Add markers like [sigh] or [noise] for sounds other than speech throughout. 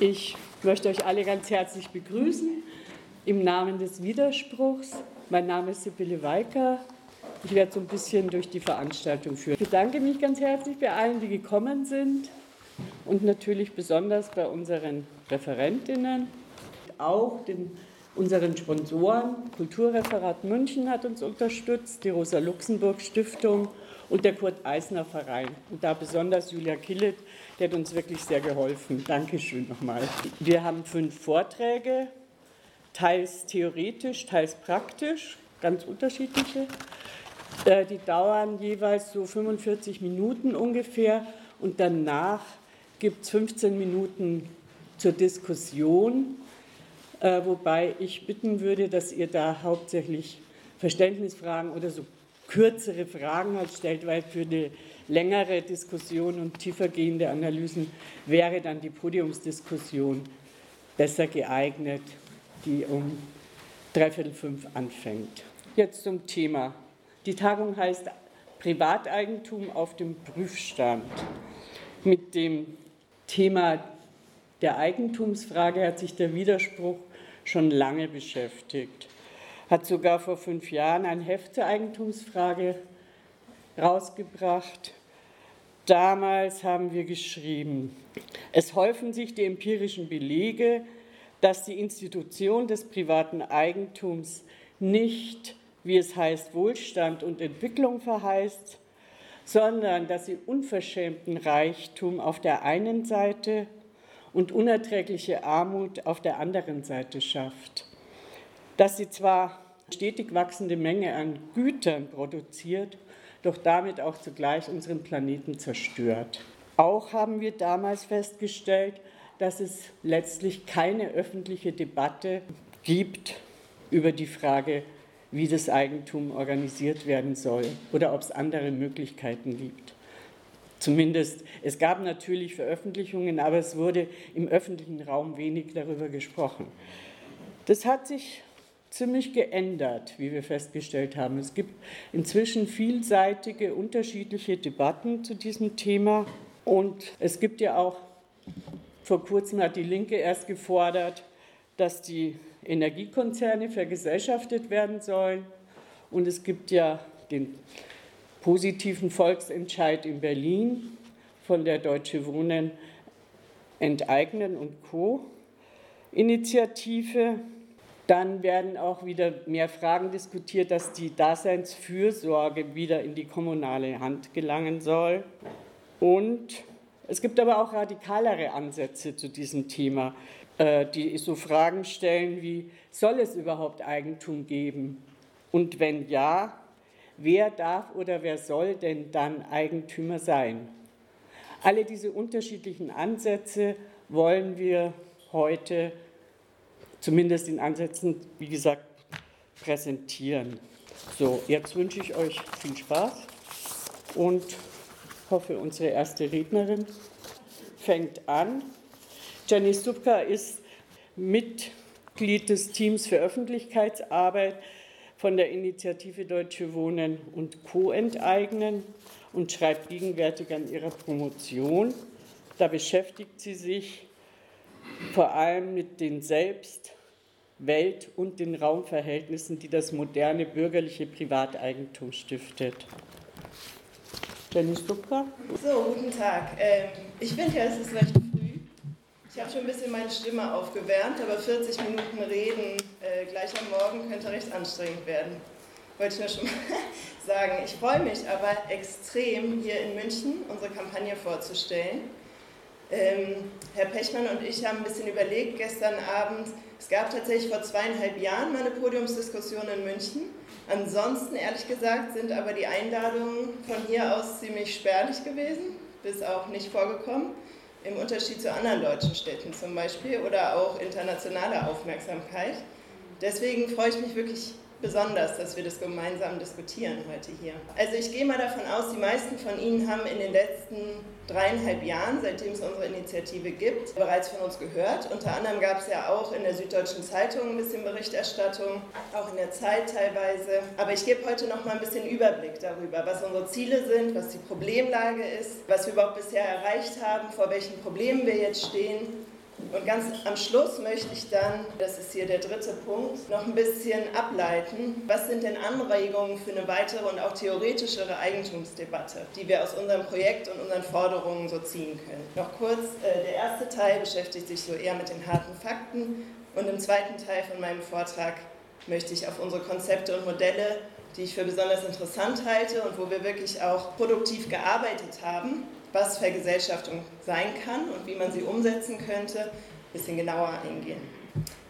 Ich möchte euch alle ganz herzlich begrüßen im Namen des Widerspruchs. Mein Name ist Sibylle Weicker. Ich werde so ein bisschen durch die Veranstaltung führen. Ich bedanke mich ganz herzlich bei allen, die gekommen sind und natürlich besonders bei unseren Referentinnen, auch den, unseren Sponsoren. Kulturreferat München hat uns unterstützt, die Rosa-Luxemburg-Stiftung und der Kurt-Eisner-Verein. Und da besonders Julia Killet, der hat uns wirklich sehr geholfen. Dankeschön nochmal. Wir haben fünf Vorträge, teils theoretisch, teils praktisch, ganz unterschiedliche. Äh, die dauern jeweils so 45 Minuten ungefähr und danach gibt es 15 Minuten zur Diskussion, äh, wobei ich bitten würde, dass ihr da hauptsächlich Verständnisfragen oder so kürzere Fragen halt stellt, weil für eine längere Diskussion und tiefergehende Analysen wäre dann die Podiumsdiskussion besser geeignet, die um dreiviertel fünf anfängt. Jetzt zum Thema. Die Tagung heißt Privateigentum auf dem Prüfstand. Mit dem Thema der Eigentumsfrage hat sich der Widerspruch schon lange beschäftigt. Hat sogar vor fünf Jahren ein Heft zur Eigentumsfrage rausgebracht. Damals haben wir geschrieben, es häufen sich die empirischen Belege, dass die Institution des privaten Eigentums nicht, wie es heißt, Wohlstand und Entwicklung verheißt, sondern dass sie unverschämten Reichtum auf der einen Seite und unerträgliche Armut auf der anderen Seite schafft. Dass sie zwar stetig wachsende Menge an Gütern produziert, doch damit auch zugleich unseren Planeten zerstört. Auch haben wir damals festgestellt, dass es letztlich keine öffentliche Debatte gibt über die Frage, wie das Eigentum organisiert werden soll oder ob es andere Möglichkeiten gibt. Zumindest, es gab natürlich Veröffentlichungen, aber es wurde im öffentlichen Raum wenig darüber gesprochen. Das hat sich ziemlich geändert, wie wir festgestellt haben. Es gibt inzwischen vielseitige, unterschiedliche Debatten zu diesem Thema und es gibt ja auch, vor kurzem hat die Linke erst gefordert, dass die Energiekonzerne vergesellschaftet werden sollen. Und es gibt ja den positiven Volksentscheid in Berlin von der Deutsche Wohnen enteignen und Co. Initiative. Dann werden auch wieder mehr Fragen diskutiert, dass die Daseinsfürsorge wieder in die kommunale Hand gelangen soll. Und es gibt aber auch radikalere Ansätze zu diesem Thema. Äh, die so Fragen stellen wie, soll es überhaupt Eigentum geben? Und wenn ja, wer darf oder wer soll denn dann Eigentümer sein? Alle diese unterschiedlichen Ansätze wollen wir heute, zumindest in Ansätzen, wie gesagt, präsentieren. So, jetzt wünsche ich euch viel Spaß und hoffe, unsere erste Rednerin fängt an. Jenny Stupka ist Mitglied des Teams für Öffentlichkeitsarbeit von der Initiative Deutsche Wohnen und Co. enteignen und schreibt gegenwärtig an ihrer Promotion. Da beschäftigt sie sich vor allem mit den Selbst-, Welt- und den Raumverhältnissen, die das moderne bürgerliche Privateigentum stiftet. Jenny Stupka. So, guten Tag. Ähm, ich finde ja, es ist recht ich habe schon ein bisschen meine Stimme aufgewärmt, aber 40 Minuten reden äh, gleich am Morgen könnte recht anstrengend werden. Wollte ich nur schon mal [laughs] sagen. Ich freue mich aber extrem, hier in München unsere Kampagne vorzustellen. Ähm, Herr Pechmann und ich haben ein bisschen überlegt gestern Abend. Es gab tatsächlich vor zweieinhalb Jahren mal eine Podiumsdiskussion in München. Ansonsten, ehrlich gesagt, sind aber die Einladungen von hier aus ziemlich spärlich gewesen, bis auch nicht vorgekommen im Unterschied zu anderen deutschen Städten zum Beispiel oder auch internationale Aufmerksamkeit. Deswegen freue ich mich wirklich besonders, dass wir das gemeinsam diskutieren heute hier. Also ich gehe mal davon aus, die meisten von Ihnen haben in den letzten dreieinhalb Jahren, seitdem es unsere Initiative gibt, bereits von uns gehört. Unter anderem gab es ja auch in der Süddeutschen Zeitung ein bisschen Berichterstattung, auch in der Zeit teilweise. Aber ich gebe heute noch mal ein bisschen Überblick darüber, was unsere Ziele sind, was die Problemlage ist, was wir überhaupt bisher erreicht haben, vor welchen Problemen wir jetzt stehen Und ganz am Schluss möchte ich dann, das ist hier der dritte Punkt, noch ein bisschen ableiten, was sind denn Anregungen für eine weitere und auch theoretischere Eigentumsdebatte, die wir aus unserem Projekt und unseren Forderungen so ziehen können. Noch kurz, äh, der erste Teil beschäftigt sich so eher mit den harten Fakten und im zweiten Teil von meinem Vortrag möchte ich auf unsere Konzepte und Modelle, die ich für besonders interessant halte und wo wir wirklich auch produktiv gearbeitet haben, was Vergesellschaftung sein kann und wie man sie umsetzen könnte, ein bisschen genauer eingehen.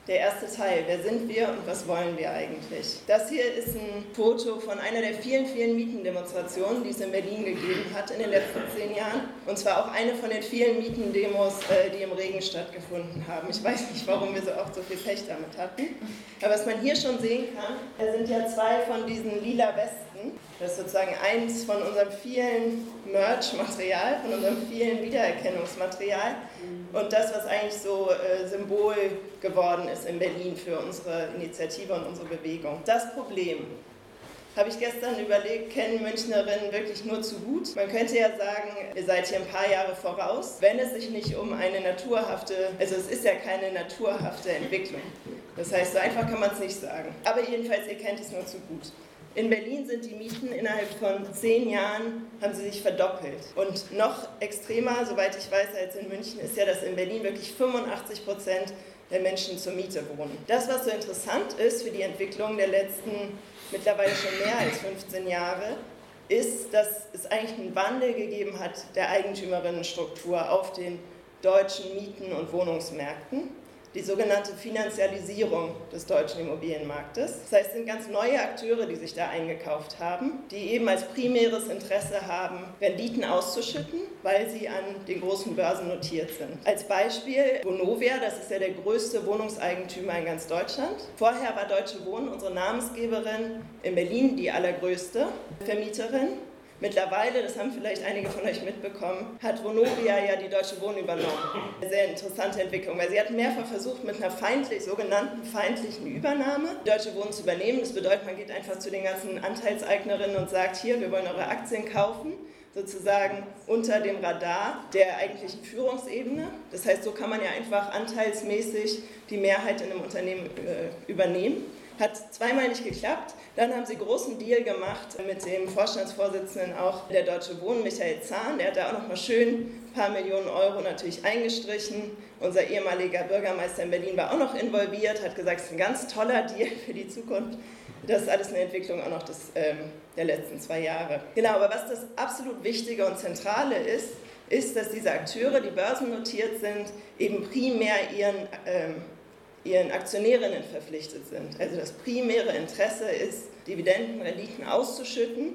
Der erste Teil, wer sind wir und was wollen wir eigentlich? Das hier ist ein Foto von einer der vielen, vielen Mietendemonstrationen, die es in Berlin gegeben hat in den letzten zehn Jahren. Und zwar auch eine von den vielen Mietendemos, äh, die im Regen stattgefunden haben. Ich weiß nicht, warum wir so oft so viel Pech damit hatten. Aber was man hier schon sehen kann, da sind ja zwei von diesen lila Westen. Das ist sozusagen eins von unserem vielen Merch-Material, von unserem vielen Wiedererkennungsmaterial und das, was eigentlich so äh, Symbol geworden ist in Berlin für unsere Initiative und unsere Bewegung. Das Problem habe ich gestern überlegt, kennen Münchnerinnen wirklich nur zu gut? Man könnte ja sagen, ihr seid hier ein paar Jahre voraus, wenn es sich nicht um eine naturhafte, also es ist ja keine naturhafte Entwicklung. Das heißt, so einfach kann man es nicht sagen. Aber jedenfalls, ihr kennt es nur zu gut. In Berlin sind die Mieten innerhalb von zehn Jahren haben sie sich verdoppelt. Und noch extremer, soweit ich weiß, als in München, ist ja, dass in Berlin wirklich 85 Prozent der Menschen zur Miete wohnen. Das, was so interessant ist für die Entwicklung der letzten mittlerweile schon mehr als 15 Jahre, ist, dass es eigentlich einen Wandel gegeben hat der Eigentümerinnenstruktur auf den deutschen Mieten- und Wohnungsmärkten die sogenannte Finanzialisierung des deutschen Immobilienmarktes. Das heißt, es sind ganz neue Akteure, die sich da eingekauft haben, die eben als primäres Interesse haben, Renditen auszuschütten, weil sie an den großen Börsen notiert sind. Als Beispiel Vonovia, das ist ja der größte Wohnungseigentümer in ganz Deutschland. Vorher war Deutsche Wohnen unsere Namensgeberin in Berlin die allergrößte Vermieterin. Mittlerweile, das haben vielleicht einige von euch mitbekommen, hat Vonovia ja die Deutsche Wohnen übernommen. Eine sehr interessante Entwicklung, weil sie hat mehrfach versucht, mit einer feindlich, sogenannten feindlichen Übernahme die Deutsche Wohnen zu übernehmen. Das bedeutet, man geht einfach zu den ganzen Anteilseignerinnen und sagt, hier, wir wollen eure Aktien kaufen sozusagen unter dem Radar der eigentlichen Führungsebene. Das heißt, so kann man ja einfach anteilsmäßig die Mehrheit in einem Unternehmen äh, übernehmen. Hat zweimal nicht geklappt. Dann haben sie großen Deal gemacht mit dem Vorstandsvorsitzenden auch der Deutsche Wohnen, Michael Zahn. Der hat da auch noch mal schön ein paar Millionen Euro natürlich eingestrichen. Unser ehemaliger Bürgermeister in Berlin war auch noch involviert, hat gesagt, es ist ein ganz toller Deal für die Zukunft. Das ist alles eine Entwicklung auch noch des, ähm, der letzten zwei Jahre. Genau, aber was das absolut Wichtige und Zentrale ist, ist, dass diese Akteure, die börsennotiert sind, eben primär ihren ähm, ihren Aktionärinnen verpflichtet sind. Also das primäre Interesse ist, Dividenden, Renditen auszuschütten.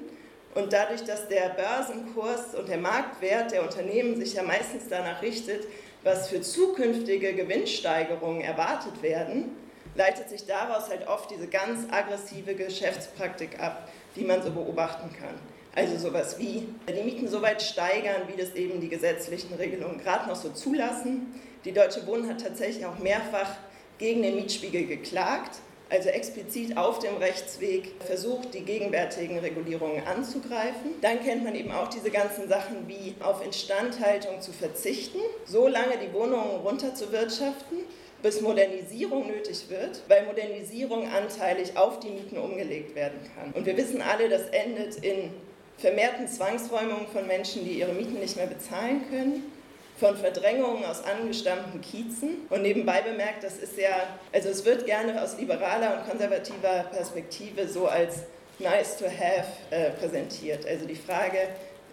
Und dadurch, dass der Börsenkurs und der Marktwert der Unternehmen sich ja meistens danach richtet, was für zukünftige Gewinnsteigerungen erwartet werden, leitet sich daraus halt oft diese ganz aggressive Geschäftspraktik ab, die man so beobachten kann. Also sowas wie die Mieten so weit steigern, wie das eben die gesetzlichen Regelungen gerade noch so zulassen. Die Deutsche Wohnen hat tatsächlich auch mehrfach gegen den Mietspiegel geklagt, also explizit auf dem Rechtsweg versucht, die gegenwärtigen Regulierungen anzugreifen. Dann kennt man eben auch diese ganzen Sachen wie auf Instandhaltung zu verzichten, so lange die Wohnungen runterzuwirtschaften, bis Modernisierung nötig wird, weil Modernisierung anteilig auf die Mieten umgelegt werden kann. Und wir wissen alle, das endet in vermehrten Zwangsräumungen von Menschen, die ihre Mieten nicht mehr bezahlen können von Verdrängungen aus angestammten Kiezen. Und nebenbei bemerkt, das ist ja, also es wird gerne aus liberaler und konservativer Perspektive so als nice to have äh, präsentiert. Also die Frage,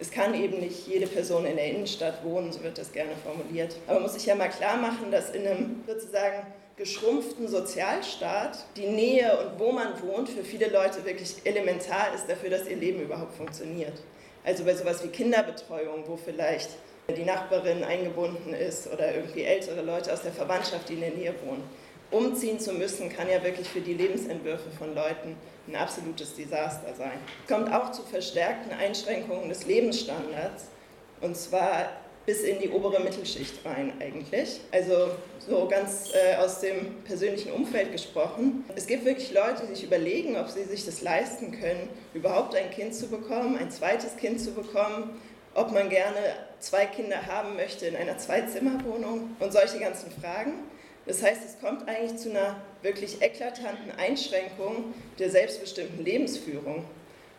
es kann eben nicht jede Person in der Innenstadt wohnen, so wird das gerne formuliert. Aber man muss sich ja mal klar machen, dass in einem sozusagen geschrumpften Sozialstaat die Nähe und wo man wohnt für viele Leute wirklich elementar ist dafür, dass ihr Leben überhaupt funktioniert. Also bei sowas wie Kinderbetreuung, wo vielleicht die Nachbarin eingebunden ist oder irgendwie ältere Leute aus der Verwandtschaft, die in der Nähe wohnen. Umziehen zu müssen, kann ja wirklich für die Lebensentwürfe von Leuten ein absolutes Desaster sein. Es kommt auch zu verstärkten Einschränkungen des Lebensstandards und zwar bis in die obere Mittelschicht rein eigentlich. Also so ganz äh, aus dem persönlichen Umfeld gesprochen. Es gibt wirklich Leute, die sich überlegen, ob sie sich das leisten können, überhaupt ein Kind zu bekommen, ein zweites Kind zu bekommen ob man gerne zwei Kinder haben möchte in einer Zweizimmerwohnung und solche ganzen Fragen. Das heißt, es kommt eigentlich zu einer wirklich eklatanten Einschränkung der selbstbestimmten Lebensführung.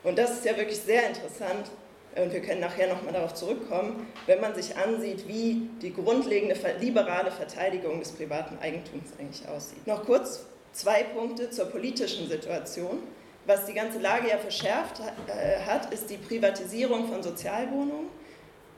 Und das ist ja wirklich sehr interessant, und wir können nachher nochmal darauf zurückkommen, wenn man sich ansieht, wie die grundlegende liberale Verteidigung des privaten Eigentums eigentlich aussieht. Noch kurz zwei Punkte zur politischen Situation. Was die ganze Lage ja verschärft äh, hat, ist die Privatisierung von Sozialwohnungen,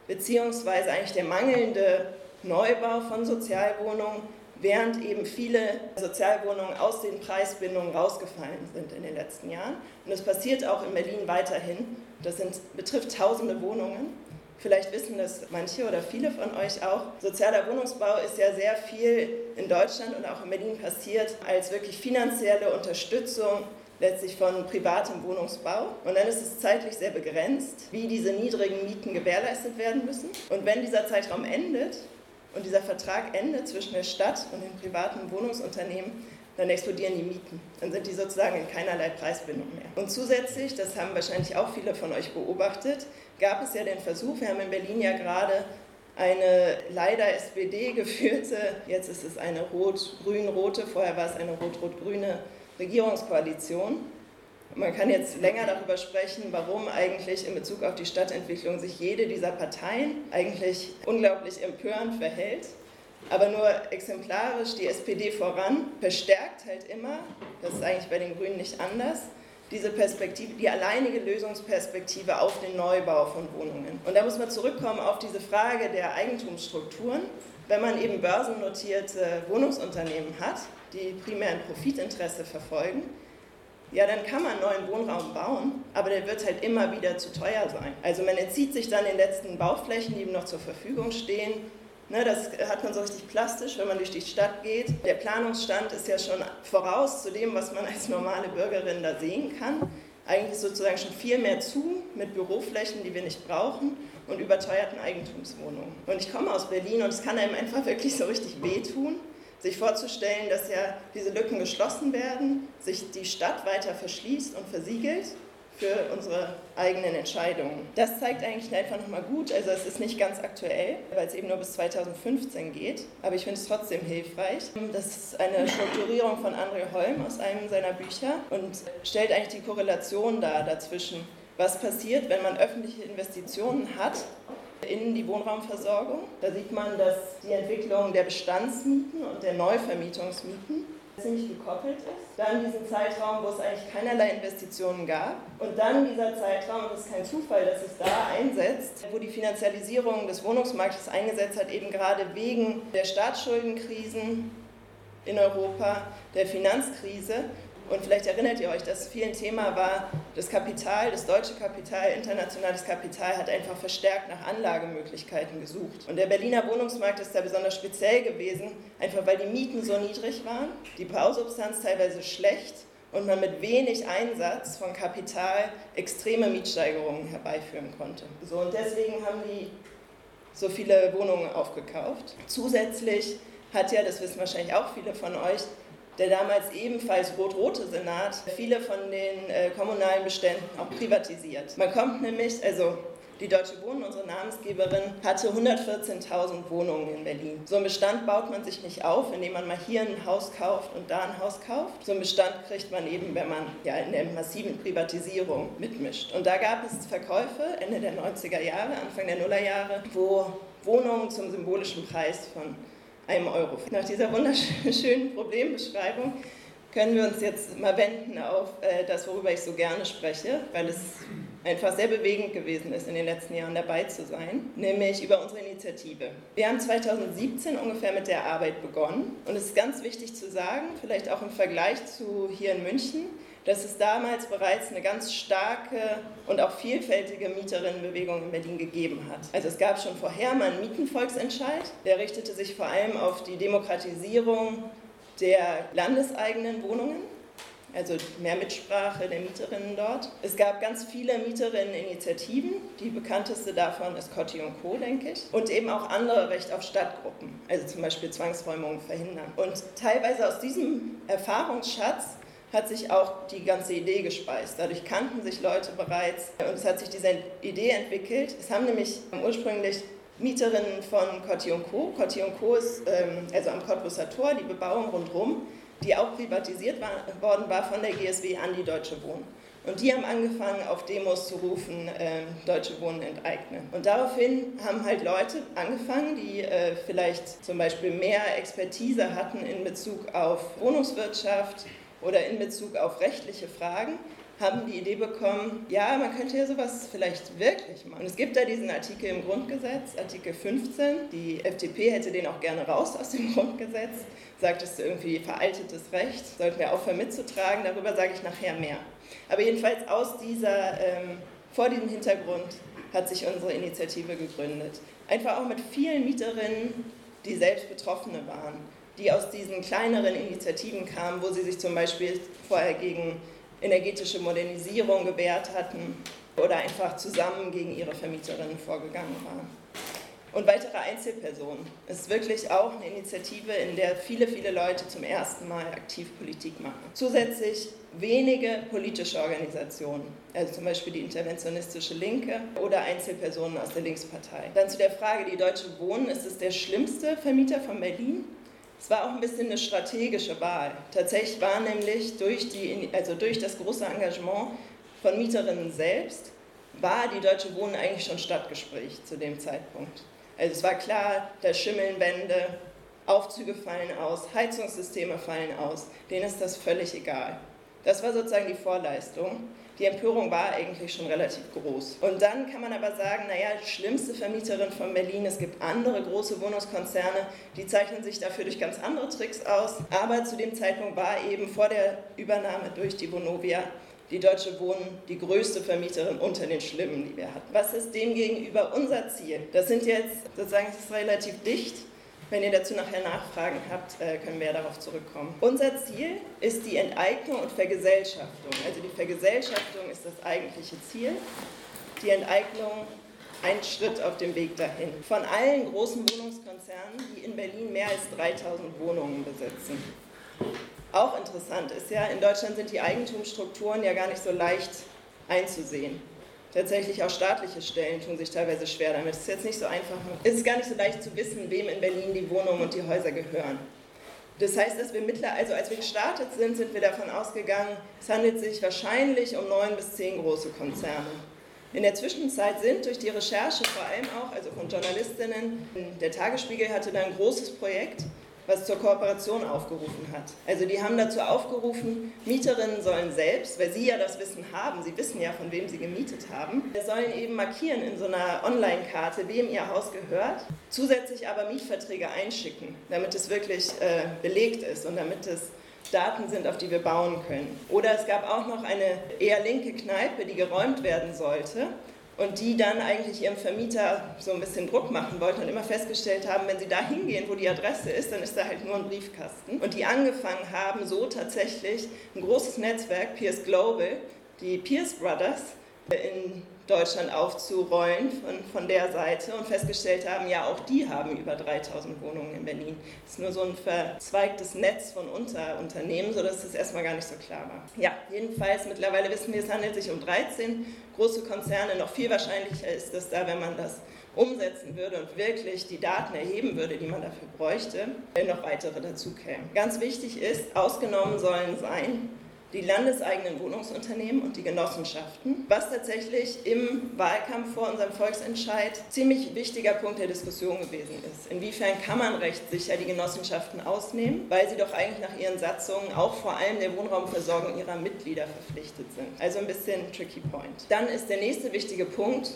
beziehungsweise eigentlich der mangelnde Neubau von Sozialwohnungen, während eben viele Sozialwohnungen aus den Preisbindungen rausgefallen sind in den letzten Jahren. Und das passiert auch in Berlin weiterhin. Das sind, betrifft tausende Wohnungen. Vielleicht wissen das manche oder viele von euch auch. Sozialer Wohnungsbau ist ja sehr viel in Deutschland und auch in Berlin passiert als wirklich finanzielle Unterstützung letztlich von privatem Wohnungsbau. Und dann ist es zeitlich sehr begrenzt, wie diese niedrigen Mieten gewährleistet werden müssen. Und wenn dieser Zeitraum endet und dieser Vertrag endet zwischen der Stadt und den privaten Wohnungsunternehmen, dann explodieren die Mieten. Dann sind die sozusagen in keinerlei Preisbindung mehr. Und zusätzlich, das haben wahrscheinlich auch viele von euch beobachtet, gab es ja den Versuch, wir haben in Berlin ja gerade eine leider SPD geführte, jetzt ist es eine rot-grün-rote, vorher war es eine rot-rot-grüne Regierungskoalition. Man kann jetzt länger darüber sprechen, warum eigentlich in Bezug auf die Stadtentwicklung sich jede dieser Parteien eigentlich unglaublich empörend verhält. Aber nur exemplarisch die SPD voran verstärkt halt immer, das ist eigentlich bei den Grünen nicht anders, diese Perspektive, die alleinige Lösungsperspektive auf den Neubau von Wohnungen. Und da muss man zurückkommen auf diese Frage der Eigentumsstrukturen. Wenn man eben börsennotierte Wohnungsunternehmen hat, die primär ein Profitinteresse verfolgen, ja, dann kann man neuen Wohnraum bauen, aber der wird halt immer wieder zu teuer sein. Also man entzieht sich dann den letzten Bauflächen, die ihm noch zur Verfügung stehen, Ne, das hat man so richtig plastisch, wenn man durch die Stadt geht. Der Planungsstand ist ja schon voraus zu dem, was man als normale Bürgerin da sehen kann. Eigentlich sozusagen schon viel mehr zu mit Büroflächen, die wir nicht brauchen und überteuerten Eigentumswohnungen. Und ich komme aus Berlin und es kann einem einfach wirklich so richtig wehtun, sich vorzustellen, dass ja diese Lücken geschlossen werden, sich die Stadt weiter verschließt und versiegelt für unsere eigenen Entscheidungen. Das zeigt eigentlich einfach nochmal gut, also es ist nicht ganz aktuell, weil es eben nur bis 2015 geht, aber ich finde es trotzdem hilfreich. Das ist eine Strukturierung von André Holm aus einem seiner Bücher und stellt eigentlich die Korrelation dar dazwischen, was passiert, wenn man öffentliche Investitionen hat in die Wohnraumversorgung. Da sieht man, dass die Entwicklung der Bestandsmieten und der Neuvermietungsmieten ziemlich gekoppelt ist. Dann diesen Zeitraum, wo es eigentlich keinerlei Investitionen gab. Und dann dieser Zeitraum, das ist kein Zufall, dass es da einsetzt, wo die Finanzialisierung des Wohnungsmarktes eingesetzt hat, eben gerade wegen der Staatsschuldenkrisen in Europa, der Finanzkrise und vielleicht erinnert ihr euch, dass viel ein Thema war, das Kapital, das deutsche Kapital, internationales Kapital hat einfach verstärkt nach Anlagemöglichkeiten gesucht. Und der Berliner Wohnungsmarkt ist da besonders speziell gewesen, einfach weil die Mieten so niedrig waren, die Bausubstanz teilweise schlecht und man mit wenig Einsatz von Kapital extreme Mietsteigerungen herbeiführen konnte. So, und deswegen haben die so viele Wohnungen aufgekauft. Zusätzlich hat ja, das wissen wahrscheinlich auch viele von euch, der damals ebenfalls rot-rote Senat viele von den äh, kommunalen Beständen auch privatisiert. Man kommt nämlich, also die Deutsche Wohnen, unsere Namensgeberin, hatte 114.000 Wohnungen in Berlin. So einen Bestand baut man sich nicht auf, indem man mal hier ein Haus kauft und da ein Haus kauft. So einen Bestand kriegt man eben, wenn man ja in der massiven Privatisierung mitmischt. Und da gab es Verkäufe Ende der 90er Jahre, Anfang der Nullerjahre, wo Wohnungen zum symbolischen Preis von einem Euro. Nach dieser wunderschönen Problembeschreibung können wir uns jetzt mal wenden auf äh, das, worüber ich so gerne spreche, weil es einfach sehr bewegend gewesen ist, in den letzten Jahren dabei zu sein, nämlich über unsere Initiative. Wir haben 2017 ungefähr mit der Arbeit begonnen und es ist ganz wichtig zu sagen, vielleicht auch im Vergleich zu hier in München, dass es damals bereits eine ganz starke und auch vielfältige Mieterinnenbewegung in Berlin gegeben hat. Also es gab schon vorher mal einen Mietenvolksentscheid, der richtete sich vor allem auf die Demokratisierung der landeseigenen Wohnungen also mehr Mitsprache der Mieterinnen dort. Es gab ganz viele Mieterinneninitiativen, die bekannteste davon ist Cotti und Co., denke ich, und eben auch andere Recht auf Stadtgruppen, also zum Beispiel Zwangsräumungen verhindern. Und teilweise aus diesem Erfahrungsschatz hat sich auch die ganze Idee gespeist. Dadurch kannten sich Leute bereits und es hat sich diese Idee entwickelt. Es haben nämlich ursprünglich Mieterinnen von Coty Co. Coty Co. ist ähm, also am Cottbusser Tor, die Bebauung rundherum, die auch privatisiert war, worden war von der GSW an die Deutsche Wohnen. Und die haben angefangen, auf Demos zu rufen, äh, Deutsche Wohnen enteignen. Und daraufhin haben halt Leute angefangen, die äh, vielleicht zum Beispiel mehr Expertise hatten in Bezug auf Wohnungswirtschaft oder in Bezug auf rechtliche Fragen, haben die Idee bekommen, ja, man könnte ja sowas vielleicht wirklich machen. Es gibt da diesen Artikel im Grundgesetz, Artikel 15. Die FDP hätte den auch gerne raus aus dem [laughs] Grundgesetz, sagt es irgendwie veraltetes Recht, sollten wir aufhören mitzutragen, darüber sage ich nachher mehr. Aber jedenfalls aus dieser, ähm, vor diesem Hintergrund hat sich unsere Initiative gegründet. Einfach auch mit vielen Mieterinnen, die selbst Betroffene waren, die aus diesen kleineren Initiativen kamen, wo sie sich zum Beispiel vorher gegen energetische Modernisierung gewährt hatten oder einfach zusammen gegen ihre Vermieterinnen vorgegangen waren. Und weitere Einzelpersonen. Es ist wirklich auch eine Initiative, in der viele, viele Leute zum ersten Mal aktiv Politik machen. Zusätzlich wenige politische Organisationen, also zum Beispiel die Interventionistische Linke oder Einzelpersonen aus der Linkspartei. Dann zu der Frage, die Deutsche Wohnen, ist es der schlimmste Vermieter von Berlin? Es war auch ein bisschen eine strategische Wahl. Tatsächlich war nämlich durch, die, also durch das große Engagement von Mieterinnen selbst, war die Deutsche Wohnen eigentlich schon Stadtgespräch zu dem Zeitpunkt. Also es war klar, da schimmeln Wände, Aufzüge fallen aus, Heizungssysteme fallen aus, denen ist das völlig egal. Das war sozusagen die Vorleistung. Die Empörung war eigentlich schon relativ groß. Und dann kann man aber sagen, naja, schlimmste Vermieterin von Berlin, es gibt andere große Wohnungskonzerne, die zeichnen sich dafür durch ganz andere Tricks aus. Aber zu dem Zeitpunkt war eben vor der Übernahme durch die Vonovia die Deutsche Wohnen die größte Vermieterin unter den Schlimmen, die wir hatten. Was ist demgegenüber unser Ziel? Das sind jetzt, sozusagen, es ist relativ dicht, wenn ihr dazu nachher Nachfragen habt, äh, können wir ja darauf zurückkommen. Unser Ziel ist die Enteignung und Vergesellschaftung. Also die Vergesellschaftung ist das eigentliche Ziel. Die Enteignung ein Schritt auf dem Weg dahin. Von allen großen Wohnungskonzernen, die in Berlin mehr als 3000 Wohnungen besitzen. Auch interessant ist ja, in Deutschland sind die Eigentumsstrukturen ja gar nicht so leicht einzusehen tatsächlich auch staatliche Stellen tun sich teilweise schwer damit. Es ist jetzt nicht so einfach. Es ist gar nicht so leicht zu wissen, wem in Berlin die Wohnungen und die Häuser gehören. Das heißt, dass wir mittler, also als wir gestartet sind, sind wir davon ausgegangen, es handelt sich wahrscheinlich um neun bis zehn große Konzerne. In der Zwischenzeit sind durch die Recherche vor allem auch, also von Journalistinnen, der Tagesspiegel hatte da ein großes Projekt, was zur Kooperation aufgerufen hat. Also die haben dazu aufgerufen, Mieterinnen sollen selbst, weil sie ja das Wissen haben, sie wissen ja, von wem sie gemietet haben, sollen eben markieren in so einer Online-Karte, wem ihr Haus gehört, zusätzlich aber Mietverträge einschicken, damit es wirklich äh, belegt ist und damit es Daten sind, auf die wir bauen können. Oder es gab auch noch eine eher linke Kneipe, die geräumt werden sollte und die dann eigentlich ihrem Vermieter so ein bisschen Druck machen wollten und immer festgestellt haben, wenn sie da hingehen, wo die Adresse ist, dann ist da halt nur ein Briefkasten. Und die angefangen haben, so tatsächlich ein großes Netzwerk, Pierce Global, die Pierce Brothers, in Deutschland aufzurollen von, von der Seite und festgestellt haben, ja, auch die haben über 3000 Wohnungen in Berlin. Das ist nur so ein verzweigtes Netz von Unterunternehmen, sodass das erstmal gar nicht so klar war. Ja, jedenfalls mittlerweile wissen wir, es handelt sich um 13 große Konzerne. Noch viel wahrscheinlicher ist es da, wenn man das umsetzen würde und wirklich die Daten erheben würde, die man dafür bräuchte, wenn noch weitere dazu kämen. Ganz wichtig ist, ausgenommen sollen sein die landeseigenen Wohnungsunternehmen und die Genossenschaften, was tatsächlich im Wahlkampf vor unserem Volksentscheid ziemlich wichtiger Punkt der Diskussion gewesen ist. Inwiefern kann man rechtssicher die Genossenschaften ausnehmen, weil sie doch eigentlich nach ihren Satzungen auch vor allem der Wohnraumversorgung ihrer Mitglieder verpflichtet sind. Also ein bisschen tricky point. Dann ist der nächste wichtige Punkt,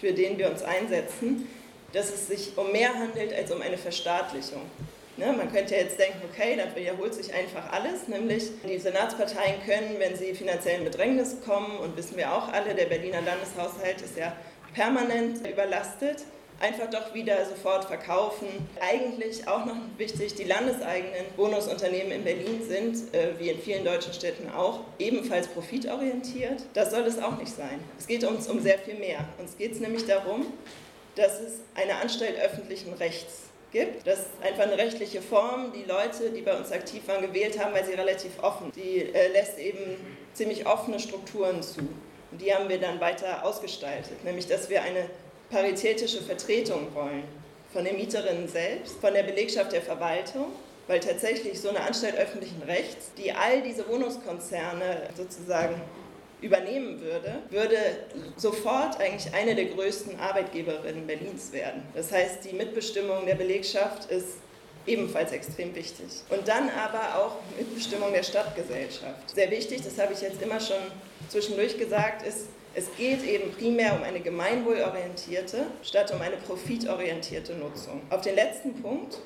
für den wir uns einsetzen, dass es sich um mehr handelt als um eine Verstaatlichung. Ne, man könnte jetzt denken, okay, dann wiederholt sich einfach alles, nämlich die Senatsparteien können, wenn sie finanziell in Bedrängnis kommen, und wissen wir auch alle, der Berliner Landeshaushalt ist ja permanent überlastet, einfach doch wieder sofort verkaufen. Eigentlich auch noch wichtig, die landeseigenen Wohnungsunternehmen in Berlin sind, äh, wie in vielen deutschen Städten auch, ebenfalls profitorientiert. Das soll es auch nicht sein. Es geht uns um sehr viel mehr. Uns geht es nämlich darum, dass es eine Anstalt öffentlichen Rechts gibt. Das ist einfach eine rechtliche Form, die Leute, die bei uns aktiv waren, gewählt haben, weil sie relativ offen. Die äh, lässt eben ziemlich offene Strukturen zu. Und die haben wir dann weiter ausgestaltet, nämlich dass wir eine paritätische Vertretung wollen von den Mieterinnen selbst, von der Belegschaft der Verwaltung, weil tatsächlich so eine Anstalt öffentlichen Rechts, die all diese Wohnungskonzerne sozusagen übernehmen würde, würde sofort eigentlich eine der größten Arbeitgeberinnen Berlins werden. Das heißt, die Mitbestimmung der Belegschaft ist ebenfalls extrem wichtig. Und dann aber auch Mitbestimmung der Stadtgesellschaft. Sehr wichtig, das habe ich jetzt immer schon zwischendurch gesagt, ist, es geht eben primär um eine gemeinwohlorientierte statt um eine profitorientierte Nutzung. Auf den letzten Punkt,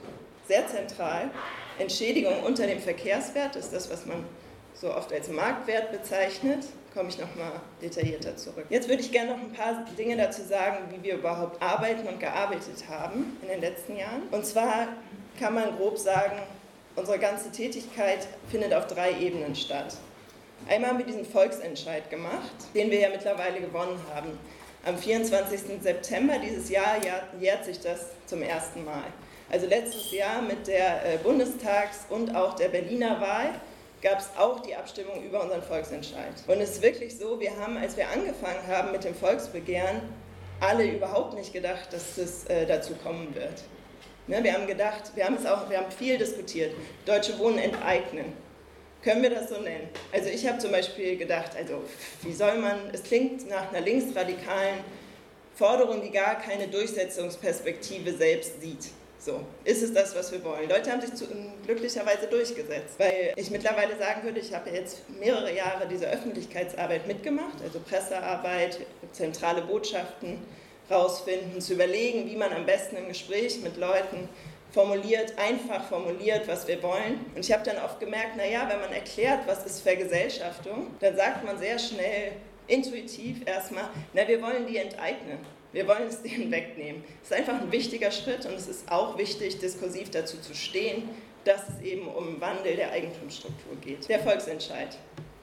sehr zentral, Entschädigung unter dem Verkehrswert ist das, was man so oft als Marktwert bezeichnet komme ich nochmal detaillierter zurück. Jetzt würde ich gerne noch ein paar Dinge dazu sagen, wie wir überhaupt arbeiten und gearbeitet haben in den letzten Jahren. Und zwar kann man grob sagen, unsere ganze Tätigkeit findet auf drei Ebenen statt. Einmal haben wir diesen Volksentscheid gemacht, den wir ja mittlerweile gewonnen haben. Am 24. September dieses Jahr jährt sich das zum ersten Mal. Also letztes Jahr mit der äh, Bundestags- und auch der Berliner Wahl gab es auch die Abstimmung über unseren Volksentscheid. Und es ist wirklich so, wir haben, als wir angefangen haben mit dem Volksbegehren, alle überhaupt nicht gedacht, dass es äh, dazu kommen wird. Ne, wir haben gedacht, wir haben es auch, wir haben viel diskutiert, Deutsche Wohnen enteignen. Können wir das so nennen? Also ich habe zum Beispiel gedacht, also wie soll man, es klingt nach einer linksradikalen Forderung, die gar keine Durchsetzungsperspektive selbst sieht. So, ist es das, was wir wollen? Leute haben sich zu, glücklicherweise durchgesetzt, weil ich mittlerweile sagen würde, ich habe jetzt mehrere Jahre diese Öffentlichkeitsarbeit mitgemacht, also Pressearbeit, zentrale Botschaften rausfinden, zu überlegen, wie man am besten im Gespräch mit Leuten formuliert, einfach formuliert, was wir wollen. Und ich habe dann oft gemerkt, naja, wenn man erklärt, was ist Vergesellschaftung, dann sagt man sehr schnell, intuitiv erstmal, na, wir wollen die enteignen. Wir wollen es denen wegnehmen. Es ist einfach ein wichtiger Schritt und es ist auch wichtig, diskursiv dazu zu stehen, dass es eben um Wandel der Eigentumsstruktur geht. Der Volksentscheid.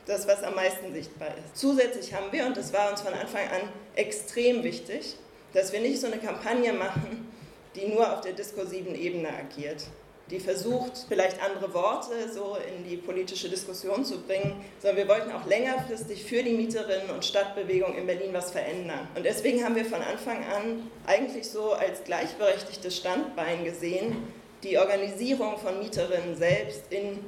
Das, was am meisten sichtbar ist. Zusätzlich haben wir, und das war uns von Anfang an extrem wichtig, dass wir nicht so eine Kampagne machen, die nur auf der diskursiven Ebene agiert die versucht, vielleicht andere Worte so in die politische Diskussion zu bringen, sondern wir wollten auch längerfristig für die Mieterinnen und Stadtbewegung in Berlin was verändern. Und deswegen haben wir von Anfang an eigentlich so als gleichberechtigtes Standbein gesehen, die Organisierung von Mieterinnen selbst in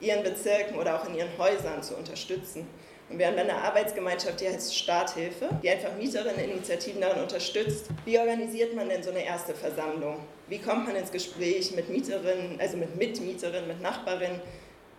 ihren Bezirken oder auch in ihren Häusern zu unterstützen. Und wir haben dann eine Arbeitsgemeinschaft, die heißt Starthilfe, die einfach Mieterinneninitiativen darin unterstützt. Wie organisiert man denn so eine erste Versammlung? Wie kommt man ins Gespräch mit Mieterinnen, also mit Mitmieterinnen, mit Nachbarinnen?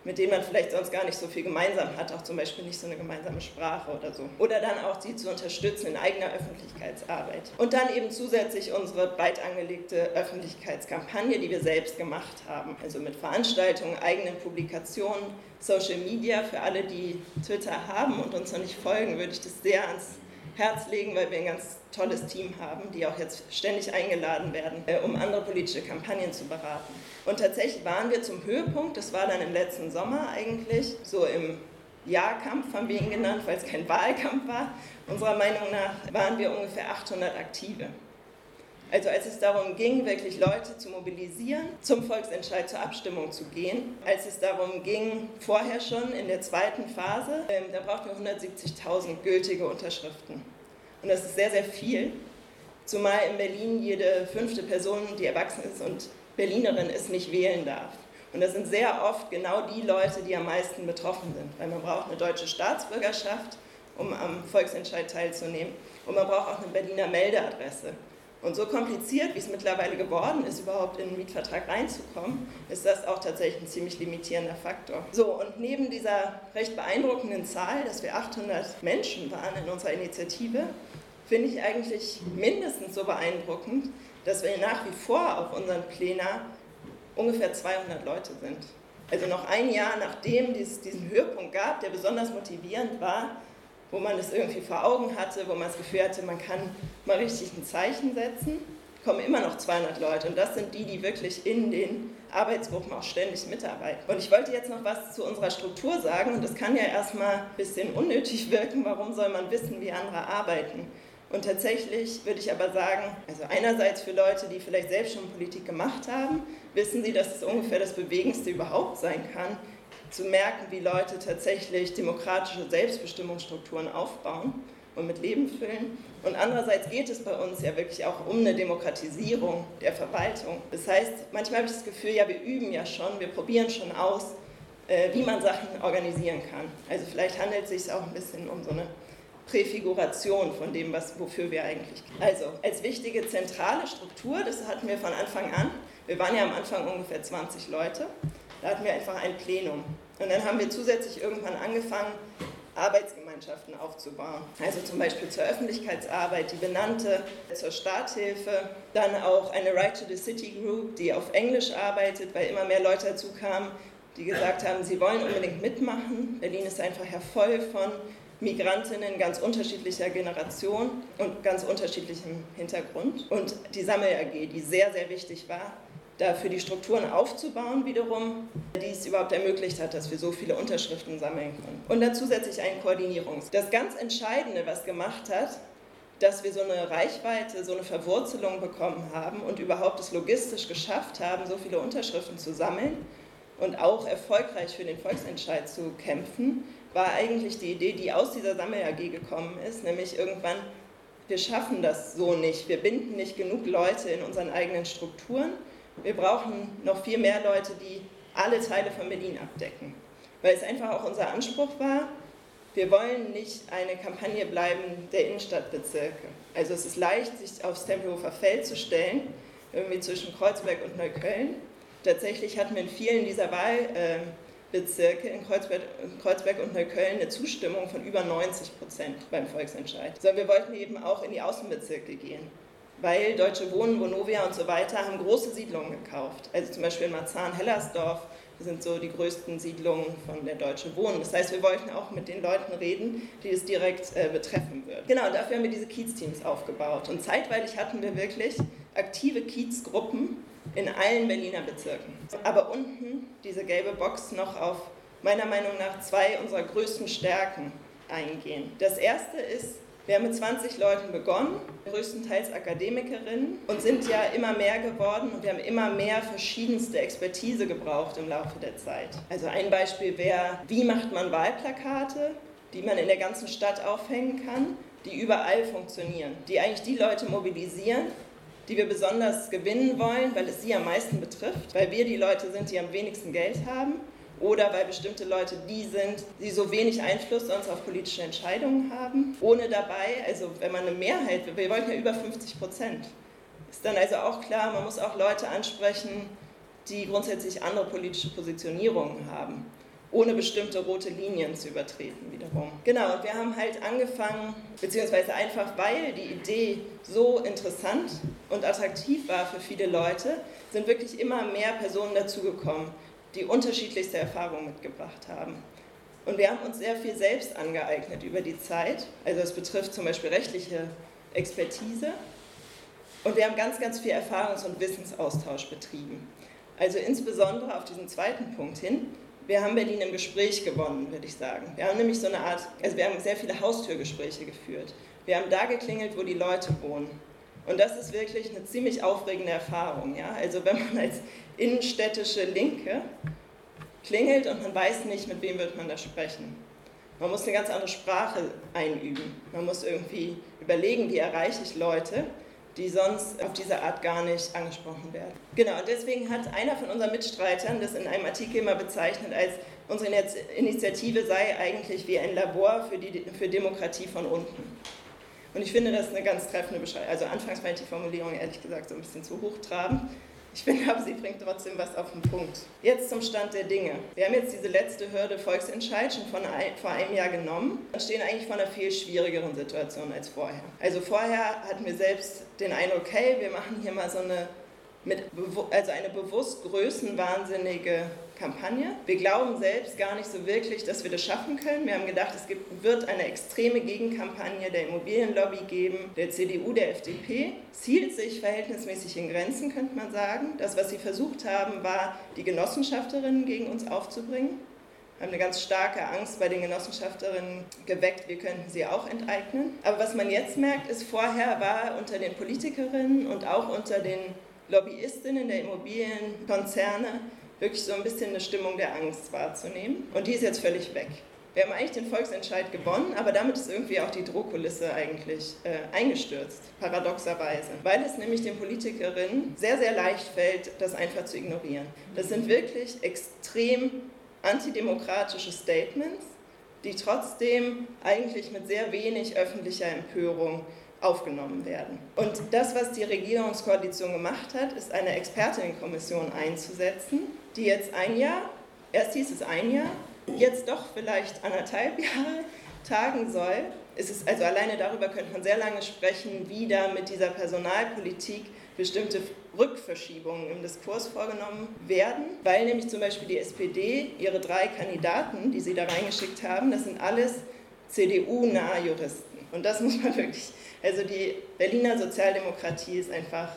mit denen man vielleicht sonst gar nicht so viel gemeinsam hat, auch zum Beispiel nicht so eine gemeinsame Sprache oder so. Oder dann auch sie zu unterstützen in eigener Öffentlichkeitsarbeit. Und dann eben zusätzlich unsere breit angelegte Öffentlichkeitskampagne, die wir selbst gemacht haben. Also mit Veranstaltungen, eigenen Publikationen, Social Media. Für alle, die Twitter haben und uns noch nicht folgen, würde ich das sehr ans Herz legen, weil wir ein ganz tolles Team haben, die auch jetzt ständig eingeladen werden, äh, um andere politische Kampagnen zu beraten. Und tatsächlich waren wir zum Höhepunkt, das war dann im letzten Sommer eigentlich, so im Jahrkampf haben wir ihn genannt, weil es kein Wahlkampf war. Unserer Meinung nach waren wir ungefähr 800 Aktive. Also als es darum ging, wirklich Leute zu mobilisieren, zum Volksentscheid zur Abstimmung zu gehen, als es darum ging, vorher schon in der zweiten Phase, ähm, da brauchten wir 170.000 gültige Unterschriften. Und das ist sehr, sehr viel, zumal in Berlin jede fünfte Person, die erwachsen ist und Berlinerin ist, nicht wählen darf. Und das sind sehr oft genau die Leute, die am meisten betroffen sind, weil man braucht eine deutsche Staatsbürgerschaft, um am Volksentscheid teilzunehmen. Und man braucht auch eine Berliner Meldeadresse. Und so kompliziert, wie es mittlerweile geworden ist, überhaupt in einen Mietvertrag reinzukommen, ist das auch tatsächlich ein ziemlich limitierender Faktor. So, und neben dieser recht beeindruckenden Zahl, dass wir 800 Menschen waren in unserer Initiative, finde ich eigentlich mindestens so beeindruckend, dass wir nach wie vor auf unseren Plänen ungefähr 200 Leute sind. Also noch ein Jahr nachdem es diesen Höhepunkt gab, der besonders motivierend war, wo man es irgendwie vor Augen hatte, wo man das Gefühl hatte, man kann mal richtig ein Zeichen setzen, kommen immer noch 200 Leute. Und das sind die, die wirklich in den Arbeitsgruppen auch ständig mitarbeiten. Und ich wollte jetzt noch was zu unserer Struktur sagen. Und das kann ja erstmal ein bisschen unnötig wirken. Warum soll man wissen, wie andere arbeiten? Und tatsächlich würde ich aber sagen, also einerseits für Leute, die vielleicht selbst schon Politik gemacht haben, wissen sie, dass es ungefähr das Bewegendste überhaupt sein kann, zu merken, wie Leute tatsächlich demokratische Selbstbestimmungsstrukturen aufbauen und mit Leben füllen. Und andererseits geht es bei uns ja wirklich auch um eine Demokratisierung der Verwaltung. Das heißt, manchmal habe ich das Gefühl, ja, wir üben ja schon, wir probieren schon aus, äh, wie man Sachen organisieren kann. Also vielleicht handelt es sich auch ein bisschen um so eine Präfiguration von dem, was, wofür wir eigentlich. Also als wichtige zentrale Struktur, das hatten wir von Anfang an, wir waren ja am Anfang ungefähr 20 Leute, da hatten wir einfach ein Plenum. Und dann haben wir zusätzlich irgendwann angefangen, Arbeitsgemeinschaften aufzubauen. Also zum Beispiel zur Öffentlichkeitsarbeit, die benannte, zur Starthilfe, dann auch eine Right to the City Group, die auf Englisch arbeitet, weil immer mehr Leute dazu kamen, die gesagt haben, sie wollen unbedingt mitmachen. Berlin ist einfach voll von Migrantinnen ganz unterschiedlicher Generation und ganz unterschiedlichem Hintergrund. Und die Sammel AG, die sehr, sehr wichtig war, dafür die Strukturen aufzubauen wiederum, die es überhaupt ermöglicht hat, dass wir so viele Unterschriften sammeln können. Und dann zusätzlich ein Koordinierungs. Das ganz Entscheidende, was gemacht hat, dass wir so eine Reichweite, so eine Verwurzelung bekommen haben und überhaupt es logistisch geschafft haben, so viele Unterschriften zu sammeln und auch erfolgreich für den Volksentscheid zu kämpfen, war eigentlich die Idee, die aus dieser Sammel-AG gekommen ist, nämlich irgendwann, wir schaffen das so nicht, wir binden nicht genug Leute in unseren eigenen Strukturen, wir brauchen noch viel mehr Leute, die alle Teile von Berlin abdecken, weil es einfach auch unser Anspruch war, wir wollen nicht eine Kampagne bleiben der Innenstadtbezirke. Also es ist leicht, sich aufs Tempelhofer Feld zu stellen, irgendwie zwischen Kreuzberg und Neukölln. Tatsächlich hatten wir in vielen dieser Wahl... Äh, Bezirke in Kreuzberg, Kreuzberg, und Neukölln eine Zustimmung von über 90 Prozent beim Volksentscheid. Sondern wir wollten eben auch in die Außenbezirke gehen, weil Deutsche Wohnen, Vonovia und so weiter haben große Siedlungen gekauft. Also zum Beispiel in Marzahn-Hellersdorf sind so die größten Siedlungen von der Deutsche Wohnen. Das heißt, wir wollten auch mit den Leuten reden, die es direkt äh, betreffen wird. Genau, dafür haben wir diese Kiez-Teams aufgebaut. Und zeitweilig hatten wir wirklich aktive Kiezgruppen, in allen Berliner Bezirken. Aber unten diese gelbe Box noch auf meiner Meinung nach zwei unserer größten Stärken eingehen. Das erste ist, wir haben mit 20 Leuten begonnen, größtenteils Akademikerinnen und sind ja immer mehr geworden und wir haben immer mehr verschiedenste Expertise gebraucht im Laufe der Zeit. Also ein Beispiel wäre, wie macht man Wahlplakate, die man in der ganzen Stadt aufhängen kann, die überall funktionieren, die eigentlich die Leute mobilisieren, die wir besonders gewinnen wollen, weil es sie am meisten betrifft, weil wir die Leute sind, die am wenigsten Geld haben oder weil bestimmte Leute die sind, die so wenig Einfluss sonst auf politische Entscheidungen haben, ohne dabei, also wenn man eine Mehrheit, wir wollten ja über 50 Prozent, ist dann also auch klar, man muss auch Leute ansprechen, die grundsätzlich andere politische Positionierungen haben ohne bestimmte rote Linien zu übertreten wiederum. Genau, und wir haben halt angefangen, beziehungsweise einfach weil die Idee so interessant und attraktiv war für viele Leute, sind wirklich immer mehr Personen dazugekommen, die unterschiedlichste Erfahrungen mitgebracht haben. Und wir haben uns sehr viel selbst angeeignet über die Zeit. Also es betrifft zum Beispiel rechtliche Expertise. Und wir haben ganz, ganz viel Erfahrungs- und Wissensaustausch betrieben. Also insbesondere auf diesen zweiten Punkt hin, wir haben Berlin im Gespräch gewonnen, würde ich sagen. Wir haben nämlich so eine Art, also wir haben sehr viele Haustürgespräche geführt. Wir haben da geklingelt, wo die Leute wohnen. Und das ist wirklich eine ziemlich aufregende Erfahrung. Ja? Also wenn man als innenstädtische Linke klingelt und man weiß nicht, mit wem wird man da sprechen. Man muss eine ganz andere Sprache einüben. Man muss irgendwie überlegen, wie erreiche ich Leute, die sonst auf diese Art gar nicht angesprochen werden. Genau, und deswegen hat einer von unseren Mitstreitern das in einem Artikel mal bezeichnet als unsere Initiative sei eigentlich wie ein Labor für, die, für Demokratie von unten. Und ich finde das eine ganz treffende Beschreibung. Also anfangs fand ich die Formulierung ehrlich gesagt so ein bisschen zu hochtrabend. Ich finde aber, sie bringt trotzdem was auf den Punkt. Jetzt zum Stand der Dinge. Wir haben jetzt diese letzte Hürde Volksentscheid schon von ein, vor einem Jahr genommen und stehen eigentlich vor einer viel schwierigeren Situation als vorher. Also vorher hatten wir selbst den Eindruck, hey, wir machen hier mal so eine mit, also eine bewusst größenwahnsinnige Kampagne. Wir glauben selbst gar nicht so wirklich, dass wir das schaffen können. Wir haben gedacht, es gibt, wird eine extreme Gegenkampagne der Immobilienlobby geben, der CDU, der FDP. Zielt sich verhältnismäßig in Grenzen, könnte man sagen. Das, was sie versucht haben, war, die Genossenschafterinnen gegen uns aufzubringen. haben eine ganz starke Angst bei den Genossenschafterinnen geweckt, wir könnten sie auch enteignen. Aber was man jetzt merkt, ist, vorher war unter den Politikerinnen und auch unter den Lobbyistinnen der Immobilienkonzerne wirklich so ein bisschen eine Stimmung der Angst wahrzunehmen. Und die ist jetzt völlig weg. Wir haben eigentlich den Volksentscheid gewonnen, aber damit ist irgendwie auch die Drohkulisse eigentlich äh, eingestürzt, paradoxerweise, weil es nämlich den Politikerinnen sehr, sehr leicht fällt, das einfach zu ignorieren. Das sind wirklich extrem antidemokratische Statements, die trotzdem eigentlich mit sehr wenig öffentlicher Empörung aufgenommen werden. Und das, was die Regierungskoalition gemacht hat, ist eine Expertinnenkommission einzusetzen, die jetzt ein Jahr, erst hieß es ein Jahr, jetzt doch vielleicht anderthalb [laughs] Jahre tagen soll. Es ist, also alleine darüber könnte man sehr lange sprechen, wie da mit dieser Personalpolitik bestimmte Rückverschiebungen im Diskurs vorgenommen werden, weil nämlich zum Beispiel die SPD ihre drei Kandidaten, die sie da reingeschickt haben, das sind alles CDU-nahe Juristen. Und das muss man [laughs] wirklich, also die Berliner Sozialdemokratie ist einfach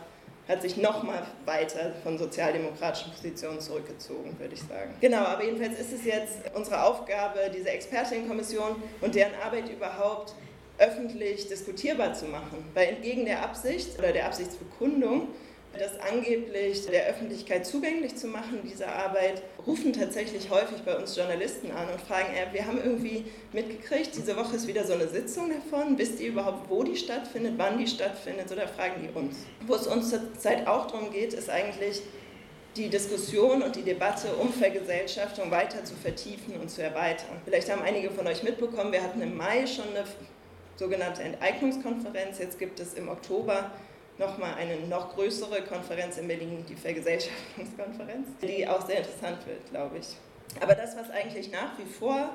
hat sich noch mal weiter von sozialdemokratischen Positionen zurückgezogen, würde ich sagen. Genau, aber jedenfalls ist es jetzt unsere Aufgabe, diese Expertinnenkommission und deren Arbeit überhaupt öffentlich diskutierbar zu machen. Weil entgegen der Absicht oder der Absichtsbekundung das angeblich der Öffentlichkeit zugänglich zu machen, diese Arbeit, rufen tatsächlich häufig bei uns Journalisten an und fragen, äh, wir haben irgendwie mitgekriegt, diese Woche ist wieder so eine Sitzung davon, wisst ihr überhaupt, wo die stattfindet, wann die stattfindet, oder fragen die uns. Wo es uns zurzeit auch darum geht, ist eigentlich die Diskussion und die Debatte um Vergesellschaftung weiter zu vertiefen und zu erweitern. Vielleicht haben einige von euch mitbekommen, wir hatten im Mai schon eine sogenannte Enteignungskonferenz, jetzt gibt es im Oktober nochmal eine noch größere Konferenz in Berlin, die Vergesellschaftungskonferenz, die auch sehr interessant wird, glaube ich. Aber das, was eigentlich nach wie vor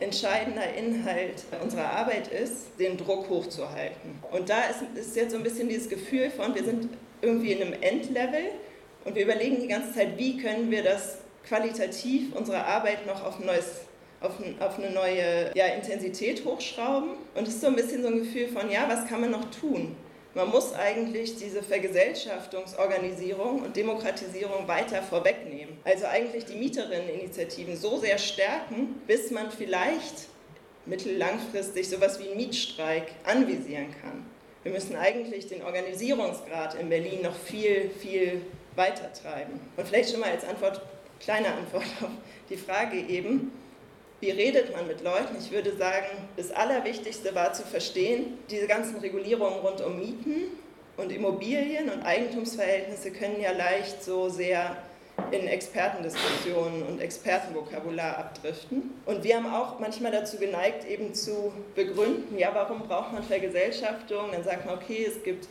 entscheidender Inhalt unserer Arbeit ist, den Druck hochzuhalten. Und da ist, ist jetzt so ein bisschen dieses Gefühl von, wir sind irgendwie in einem Endlevel und wir überlegen die ganze Zeit, wie können wir das qualitativ, unsere Arbeit noch auf neues auf, auf, eine neue ja, Intensität hochschrauben. Und es ist so ein bisschen so ein Gefühl von, ja, was kann man noch tun? Man muss eigentlich diese Vergesellschaftungsorganisierung und Demokratisierung weiter vorwegnehmen. Also eigentlich die Mieterinneninitiativen so sehr stärken, bis man vielleicht mittellangfristig sowas wie einen Mietstreik anvisieren kann. Wir müssen eigentlich den Organisierungsgrad in Berlin noch viel, viel weiter treiben. Und vielleicht schon mal als Antwort, kleine Antwort auf die Frage eben, wie redet man mit Leuten? Ich würde sagen, das Allerwichtigste war zu verstehen, diese ganzen Regulierungen rund um Mieten und Immobilien und Eigentumsverhältnisse können ja leicht so sehr in Expertendiskussionen und Expertenvokabular abdriften. Und wir haben auch manchmal dazu geneigt, eben zu begründen, ja, warum braucht man Vergesellschaftung? Dann sagt man, okay, es gibt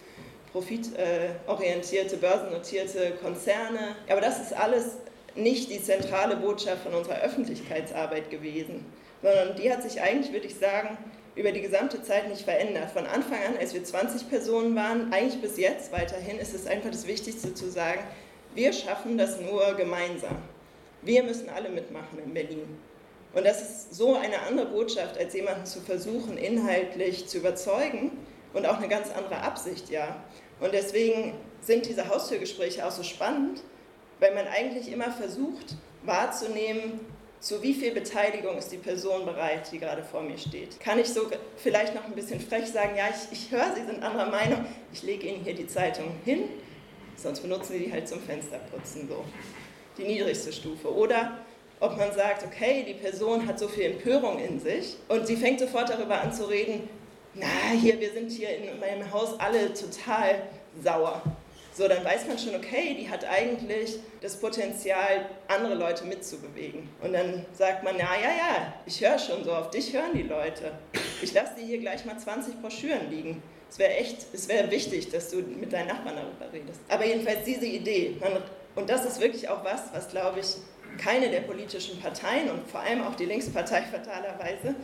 profitorientierte, börsennotierte Konzerne. Aber das ist alles nicht die zentrale Botschaft von unserer Öffentlichkeitsarbeit gewesen, sondern die hat sich eigentlich, würde ich sagen, über die gesamte Zeit nicht verändert. Von Anfang an, als wir 20 Personen waren, eigentlich bis jetzt weiterhin, ist es einfach das Wichtigste zu sagen, wir schaffen das nur gemeinsam. Wir müssen alle mitmachen in Berlin. Und das ist so eine andere Botschaft, als jemanden zu versuchen, inhaltlich zu überzeugen und auch eine ganz andere Absicht, ja. Und deswegen sind diese Haustürgespräche auch so spannend, weil man eigentlich immer versucht wahrzunehmen, zu wie viel Beteiligung ist die Person bereit, die gerade vor mir steht. Kann ich so vielleicht noch ein bisschen frech sagen, ja, ich, ich höre, Sie sind anderer Meinung, ich lege Ihnen hier die Zeitung hin, sonst benutzen Sie die halt zum Fensterputzen, so. Die niedrigste Stufe. Oder ob man sagt, okay, die Person hat so viel Empörung in sich und sie fängt sofort darüber an zu reden, na, hier, wir sind hier in meinem Haus alle total sauer. So, dann weiß man schon, okay, die hat eigentlich das Potenzial, andere Leute mitzubewegen. Und dann sagt man, ja, ja, ja, ich höre schon so, auf dich hören die Leute. Ich lasse dir hier gleich mal 20 Broschüren liegen. Es wäre echt, es wäre wichtig, dass du mit deinen Nachbarn darüber redest. Aber jedenfalls diese Idee, man, und das ist wirklich auch was, was, glaube ich, keine der politischen Parteien und vor allem auch die Linkspartei [laughs] fatalerweise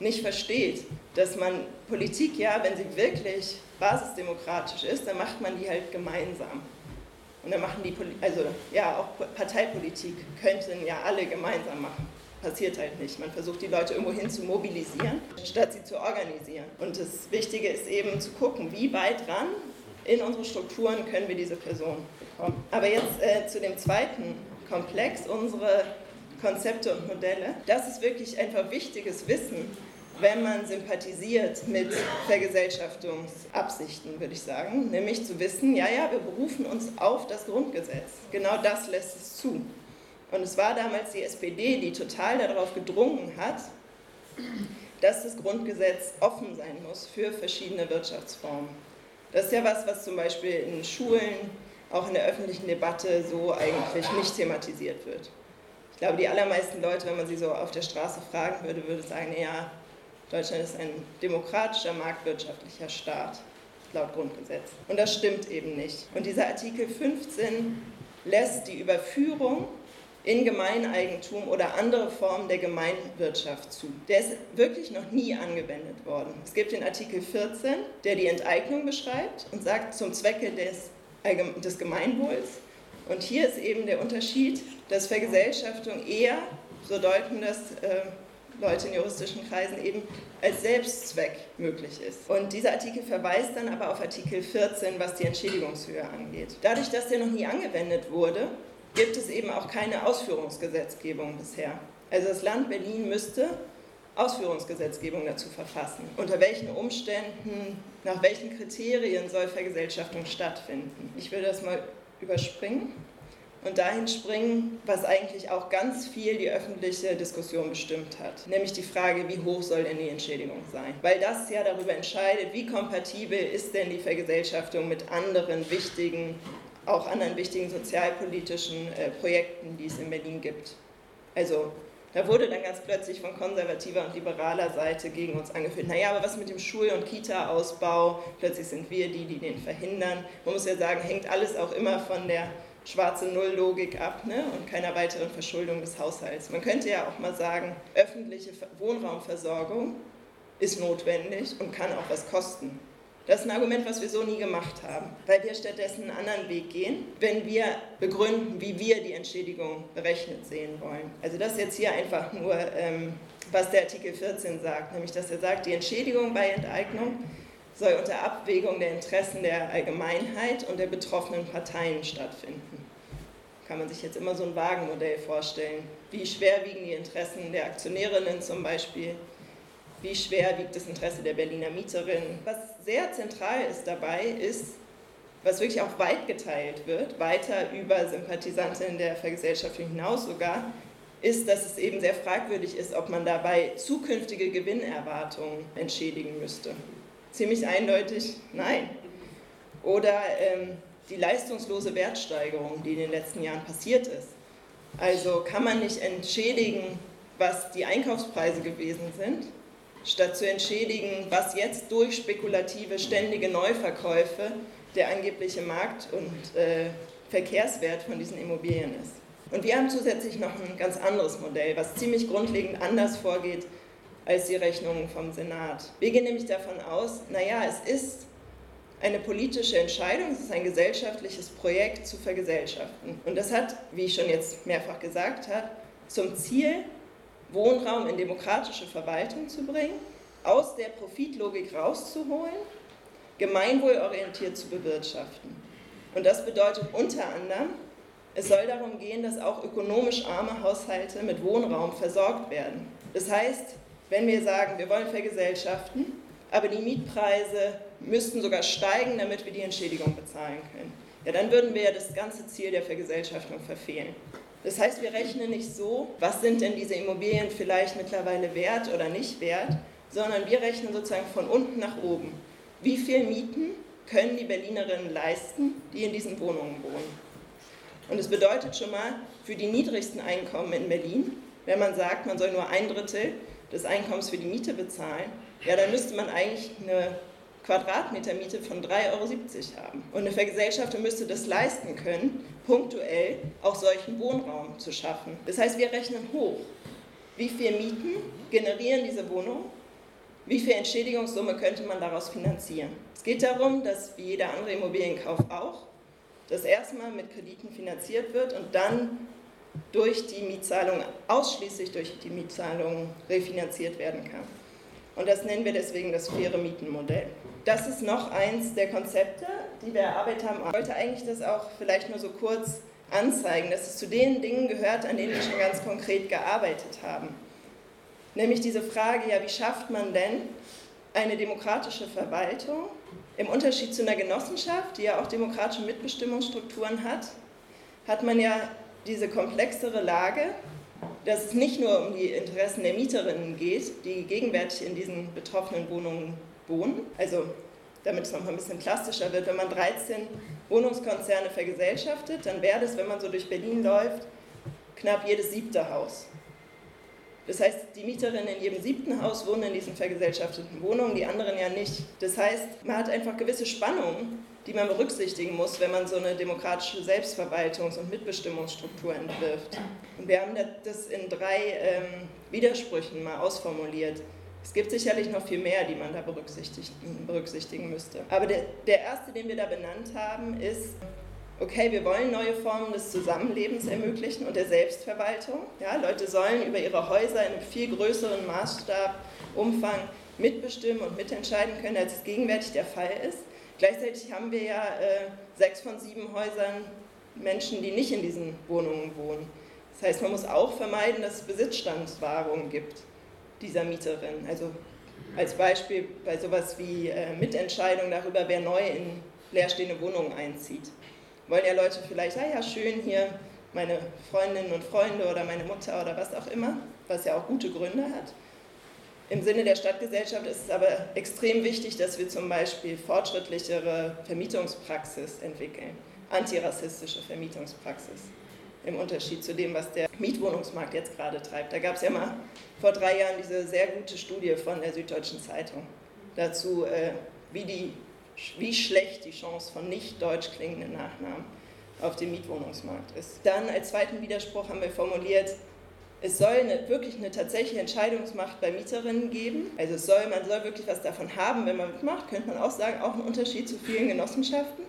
nicht versteht, dass man Politik, ja, wenn sie wirklich basisdemokratisch ist, dann macht man die halt gemeinsam. Und dann machen die, also ja, auch Parteipolitik könnten ja alle gemeinsam machen. Passiert halt nicht. Man versucht die Leute irgendwo hin zu mobilisieren, statt sie zu organisieren. Und das Wichtige ist eben zu gucken, wie weit ran in unsere Strukturen können wir diese Person bekommen. Aber jetzt äh, zu dem zweiten Komplex, unsere Konzepte und Modelle. Das ist wirklich einfach wichtiges Wissen, wenn man sympathisiert mit Vergesellschaftungsabsichten, würde ich sagen. Nämlich zu wissen, ja, ja, wir berufen uns auf das Grundgesetz. Genau das lässt es zu. Und es war damals die SPD, die total darauf gedrungen hat, dass das Grundgesetz offen sein muss für verschiedene Wirtschaftsformen. Das ist ja was, was zum Beispiel in Schulen, auch in der öffentlichen Debatte so eigentlich nicht thematisiert wird. Ich glaube, die allermeisten Leute, wenn man sie so auf der Straße fragen würde, würde sagen, ja, Deutschland ist ein demokratischer, marktwirtschaftlicher Staat, laut Grundgesetz. Und das stimmt eben nicht. Und dieser Artikel 15 lässt die Überführung in Gemeineigentum oder andere Formen der Gemeinwirtschaft zu. Der ist wirklich noch nie angewendet worden. Es gibt den Artikel 14, der die Enteignung beschreibt und sagt zum Zwecke des, des Gemeinwohls. Und hier ist eben der Unterschied, dass Vergesellschaftung eher, so deuten das äh, Leute in juristischen Kreisen eben als Selbstzweck möglich ist. Und dieser Artikel verweist dann aber auf Artikel 14, was die Entschädigungshöhe angeht. Dadurch, dass der noch nie angewendet wurde, gibt es eben auch keine Ausführungsgesetzgebung bisher. Also das Land Berlin müsste Ausführungsgesetzgebung dazu verfassen. Unter welchen Umständen, nach welchen Kriterien soll Vergesellschaftung stattfinden? Ich will das mal überspringen und dahin springen, was eigentlich auch ganz viel die öffentliche Diskussion bestimmt hat, nämlich die Frage, wie hoch soll denn die Entschädigung sein? Weil das ja darüber entscheidet, wie kompatibel ist denn die Vergesellschaftung mit anderen wichtigen auch anderen wichtigen sozialpolitischen äh, Projekten, die es in Berlin gibt. Also da wurde dann ganz plötzlich von konservativer und liberaler Seite gegen uns angeführt, naja, aber was mit dem Schul- und Kita-Ausbau? Plötzlich sind wir die, die den verhindern. Man muss ja sagen, hängt alles auch immer von der schwarze Null-Logik ab ne? und keiner weiteren Verschuldung des Haushalts. Man könnte ja auch mal sagen, öffentliche Wohnraumversorgung ist notwendig und kann auch was kosten. Das ist ein Argument, was wir so nie gemacht haben, weil wir stattdessen einen anderen Weg gehen, wenn wir begründen, wie wir die Entschädigung berechnet sehen wollen. Also das ist jetzt hier einfach nur, ähm, was der Artikel 14 sagt, nämlich dass er sagt, die Entschädigung bei Enteignung soll unter Abwägung der Interessen der Allgemeinheit und der betroffenen Parteien stattfinden. Kann man sich jetzt immer so ein Wagenmodell vorstellen. Wie schwer wiegen die Interessen der Aktionärinnen zum Beispiel wie schwer wiegt das Interesse der Berliner Mieterin. Was sehr zentral ist dabei, ist, was wirklich auch weit geteilt wird, weiter über Sympathisantinnen der Vergesellschaftung hinaus sogar, ist, dass es eben sehr fragwürdig ist, ob man dabei zukünftige Gewinnerwartungen entschädigen müsste. Ziemlich eindeutig nein. Oder ähm, die leistungslose Wertsteigerung, die in den letzten Jahren passiert ist. Also kann man nicht entschädigen, was die Einkaufspreise gewesen sind, statt zu entschädigen, was jetzt durch spekulative ständige Neuverkäufe der angebliche Markt- und äh, Verkehrswert von diesen Immobilien ist. Und wir haben zusätzlich noch ein ganz anderes Modell, was ziemlich grundlegend anders vorgeht als die Rechnungen vom Senat. Wir gehen nämlich davon aus, naja, es ist eine politische Entscheidung, es ist ein gesellschaftliches Projekt zu vergesellschaften. Und das hat, wie ich schon jetzt mehrfach gesagt habe, zum Ziel, Wohnraum in demokratische Verwaltung zu bringen, aus der Profitlogik rauszuholen, gemeinwohlorientiert zu bewirtschaften. Und das bedeutet unter anderem, es soll darum gehen, dass auch ökonomisch arme Haushalte mit Wohnraum versorgt werden. Das heißt, wenn wir sagen, wir wollen vergesellschaften, aber die Mietpreise müssten sogar steigen, damit wir die Entschädigung bezahlen können, ja, dann würden wir ja das ganze Ziel der Vergesellschaftung verfehlen. Das heißt, wir rechnen nicht so, was sind denn diese Immobilien vielleicht mittlerweile wert oder nicht wert, sondern wir rechnen sozusagen von unten nach oben. Wie viel Mieten können die Berlinerinnen leisten, die in diesen Wohnungen wohnen? Und es bedeutet schon mal für die niedrigsten Einkommen in Berlin, wenn man sagt, man soll nur ein Drittel des Einkommens für die Miete bezahlen, ja, dann müsste man eigentlich eine Quadratmeter Miete von 3,70 Euro haben. Und eine Vergesellschaftung müsste das leisten können, punktuell auch solchen Wohnraum zu schaffen. Das heißt, wir rechnen hoch. Wie viel Mieten generieren diese Wohnungen? Wie viel Entschädigungssumme könnte man daraus finanzieren? Es geht darum, dass wie jeder andere Immobilienkauf auch, das erstmal mit Krediten finanziert wird und dann durch die Mietzahlung, ausschließlich durch die Mietzahlung refinanziert werden kann. Und das nennen wir deswegen das faire Mietenmodell. Das ist noch eins der Konzepte, die wir erarbeitet haben. Ich wollte eigentlich das auch vielleicht nur so kurz anzeigen, dass es zu den Dingen gehört, an denen wir schon ganz konkret gearbeitet haben. Nämlich diese Frage, ja, wie schafft man denn eine demokratische Verwaltung im Unterschied zu einer Genossenschaft, die ja auch demokratische Mitbestimmungsstrukturen hat, hat man ja diese komplexere Lage, dass es nicht nur um die Interessen der Mieterinnen geht, die gegenwärtig in diesen betroffenen Wohnungen wohnen. Also, damit es noch mal ein bisschen plastischer wird, wenn man 13 Wohnungskonzerne vergesellschaftet, dann wäre das, wenn man so durch Berlin läuft, knapp jedes siebte Haus. Das heißt, die Mieterinnen in jedem siebten Haus wohnen in diesen vergesellschafteten Wohnungen, die anderen ja nicht. Das heißt, man hat einfach gewisse Spannungen, die man berücksichtigen muss, wenn man so eine demokratische Selbstverwaltungs- und Mitbestimmungsstruktur entwirft. Und wir haben das in drei ähm, Widersprüchen mal ausformuliert. Es gibt sicherlich noch viel mehr, die man da berücksichtigen, berücksichtigen müsste. Aber der, der erste, den wir da benannt haben, ist, okay, wir wollen neue Formen des Zusammenlebens ermöglichen und der Selbstverwaltung. Ja, Leute sollen über ihre Häuser in einem viel größeren Maßstab, Umfang mitbestimmen und mitentscheiden können, als es gegenwärtig der Fall ist. Gleichzeitig haben wir ja äh, sechs von sieben Häusern Menschen, die nicht in diesen Wohnungen wohnen. Das heißt, man muss auch vermeiden, dass es Besitzstandswahrung gibt dieser Mieterin. Also als Beispiel bei sowas wie äh, Mitentscheidung darüber, wer neu in leerstehende Wohnungen einzieht. Wollen ja Leute vielleicht, ah ja, schön hier meine Freundinnen und Freunde oder meine Mutter oder was auch immer, was ja auch gute Gründe hat. Im Sinne der Stadtgesellschaft ist es aber extrem wichtig, dass wir zum Beispiel fortschrittlichere Vermietungspraxis entwickeln, antirassistische Vermietungspraxis, im Unterschied zu dem, was der Mietwohnungsmarkt jetzt gerade treibt. Da gab es ja mal vor drei Jahren diese sehr gute Studie von der Süddeutschen Zeitung dazu, äh, wie, die, wie schlecht die Chance von nicht deutsch klingenden Nachnamen auf dem Mietwohnungsmarkt ist. Dann als zweiten Widerspruch haben wir formuliert, es soll eine, wirklich eine tatsächliche Entscheidungsmacht bei Mieterinnen geben. Also soll, man soll wirklich was davon haben, wenn man mitmacht, könnte man auch sagen, auch ein Unterschied zu vielen Genossenschaften,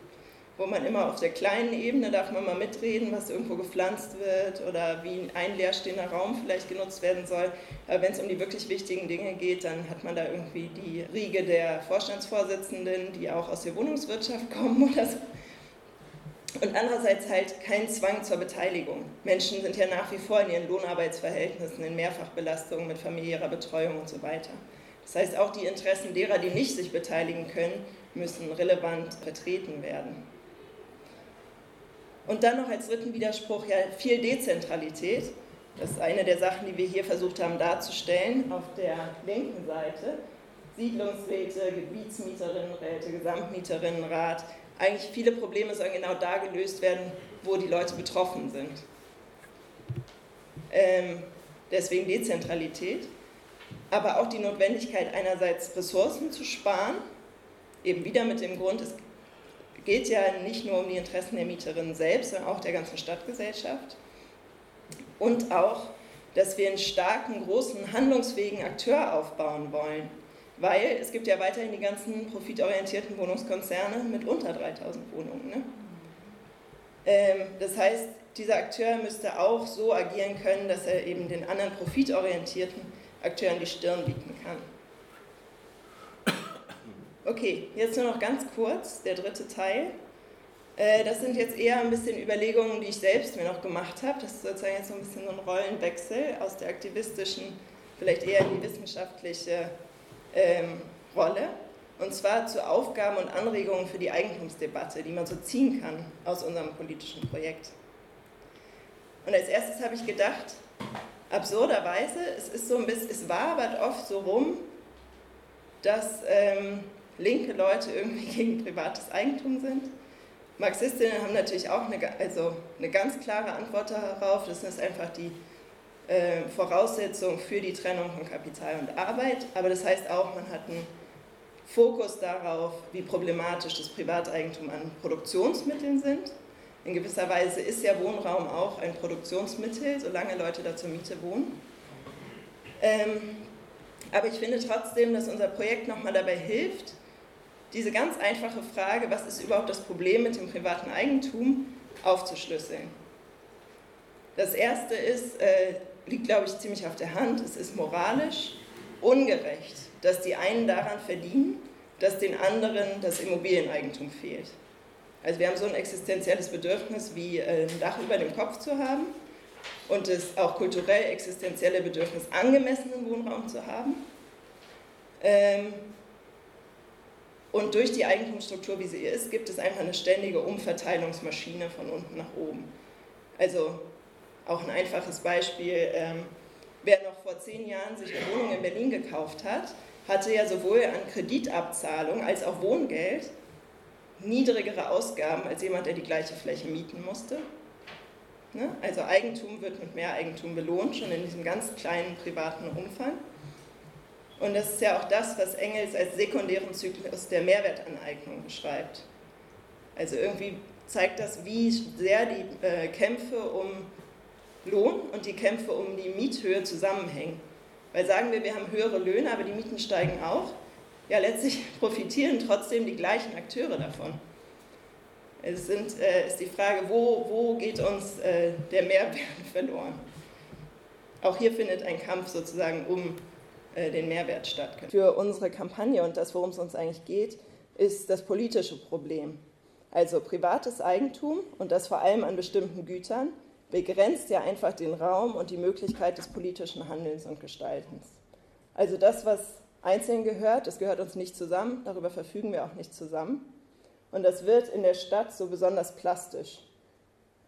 wo man immer auf der kleinen Ebene darf man mal mitreden, was irgendwo gepflanzt wird oder wie ein leerstehender Raum vielleicht genutzt werden soll. Aber wenn es um die wirklich wichtigen Dinge geht, dann hat man da irgendwie die Riege der Vorstandsvorsitzenden, die auch aus der Wohnungswirtschaft kommen [laughs] oder so und andererseits halt kein Zwang zur Beteiligung. Menschen sind ja nach wie vor in ihren Lohnarbeitsverhältnissen, in Mehrfachbelastungen mit familiärer Betreuung und so weiter. Das heißt, auch die Interessen derer, die nicht sich beteiligen können, müssen relevant vertreten werden. Und dann noch als dritten Widerspruch ja viel Dezentralität. Das ist eine der Sachen, die wir hier versucht haben darzustellen. Auf der linken Seite Siedlungsräte, Gebietsmieterinnenräte, Gesamtmieterinnenrat, eigentlich viele Probleme sollen genau da gelöst werden, wo die Leute betroffen sind. Ähm, deswegen Dezentralität, aber auch die Notwendigkeit einerseits Ressourcen zu sparen, eben wieder mit dem Grund, es geht ja nicht nur um die Interessen der Mieterinnen selbst, sondern auch der ganzen Stadtgesellschaft. Und auch, dass wir einen starken, großen, handlungsfähigen Akteur aufbauen wollen, weil es gibt ja weiterhin die ganzen profitorientierten Wohnungskonzerne mit unter 3000 Wohnungen. Ne? Ähm, das heißt, dieser Akteur müsste auch so agieren können, dass er eben den anderen profitorientierten Akteuren die Stirn bieten kann. Okay, jetzt nur noch ganz kurz der dritte Teil. Äh, das sind jetzt eher ein bisschen Überlegungen, die ich selbst mir noch gemacht habe. Das ist sozusagen jetzt so ein bisschen so ein Rollenwechsel aus der aktivistischen, vielleicht eher in die wissenschaftliche ähm, Rolle, und zwar zu Aufgaben und Anregungen für die Eigentumsdebatte, die man so ziehen kann aus unserem politischen Projekt. Und als erstes habe ich gedacht, absurderweise, es ist so ein bisschen, es wabert oft so rum, dass ähm, linke Leute irgendwie [laughs] gegen privates Eigentum sind. Marxistinnen haben natürlich auch eine, also eine ganz klare Antwort darauf. Das ist einfach die äh, Voraussetzung für die Trennung von Kapital und Arbeit, aber das heißt auch, man hat einen Fokus darauf, wie problematisch das Privateigentum an Produktionsmitteln sind. In gewisser Weise ist ja Wohnraum auch ein Produktionsmittel, solange Leute da zur Miete wohnen. Ähm, aber ich finde trotzdem, dass unser Projekt nochmal dabei hilft, diese ganz einfache Frage, was ist überhaupt das Problem mit dem privaten Eigentum, aufzuschlüsseln. Das erste ist, äh, liegt, glaube ich, ziemlich auf der Hand. Es ist moralisch ungerecht, dass die einen daran verdienen, dass den anderen das Immobilieneigentum fehlt. Also wir haben so ein existenzielles Bedürfnis wie äh, ein Dach über dem Kopf zu haben und das auch kulturell existenzielle Bedürfnis, angemessenen Wohnraum zu haben. Ähm, und durch die Eigentumsstruktur, wie sie ist, gibt es einfach eine ständige Umverteilungsmaschine von unten nach oben. Also auch ein einfaches Beispiel, ähm, wer noch vor zehn Jahren sich eine Wohnung in Berlin gekauft hat, hatte ja sowohl an Kreditabzahlung als auch Wohngeld niedrigere Ausgaben als jemand, der die gleiche Fläche mieten musste. Ne? Also Eigentum wird mit mehr Eigentum belohnt, schon in diesem ganz kleinen privaten Umfang. Und das ist ja auch das, was Engels als sekundären Zyklus der Mehrwertaneignung beschreibt. Also irgendwie zeigt das, wie sehr die äh, Kämpfe um Lohn und die Kämpfe um die Miethöhe zusammenhängen. Weil sagen wir, wir haben höhere Löhne, aber die Mieten steigen auch. Ja, letztlich [laughs] profitieren trotzdem die gleichen Akteure davon. Es sind, äh, ist die Frage, wo, wo geht uns äh, der Mehrwert [laughs] verloren? Auch hier findet ein Kampf sozusagen um den Mehrwert statt. Für unsere Kampagne und das, worum es uns eigentlich geht, ist das politische Problem. Also privates Eigentum und das vor allem an bestimmten Gütern begrenzt ja einfach den Raum und die Möglichkeit des politischen Handelns und Gestaltens. Also das, was einzeln gehört, das gehört uns nicht zusammen, darüber verfügen wir auch nicht zusammen. Und das wird in der Stadt so besonders plastisch,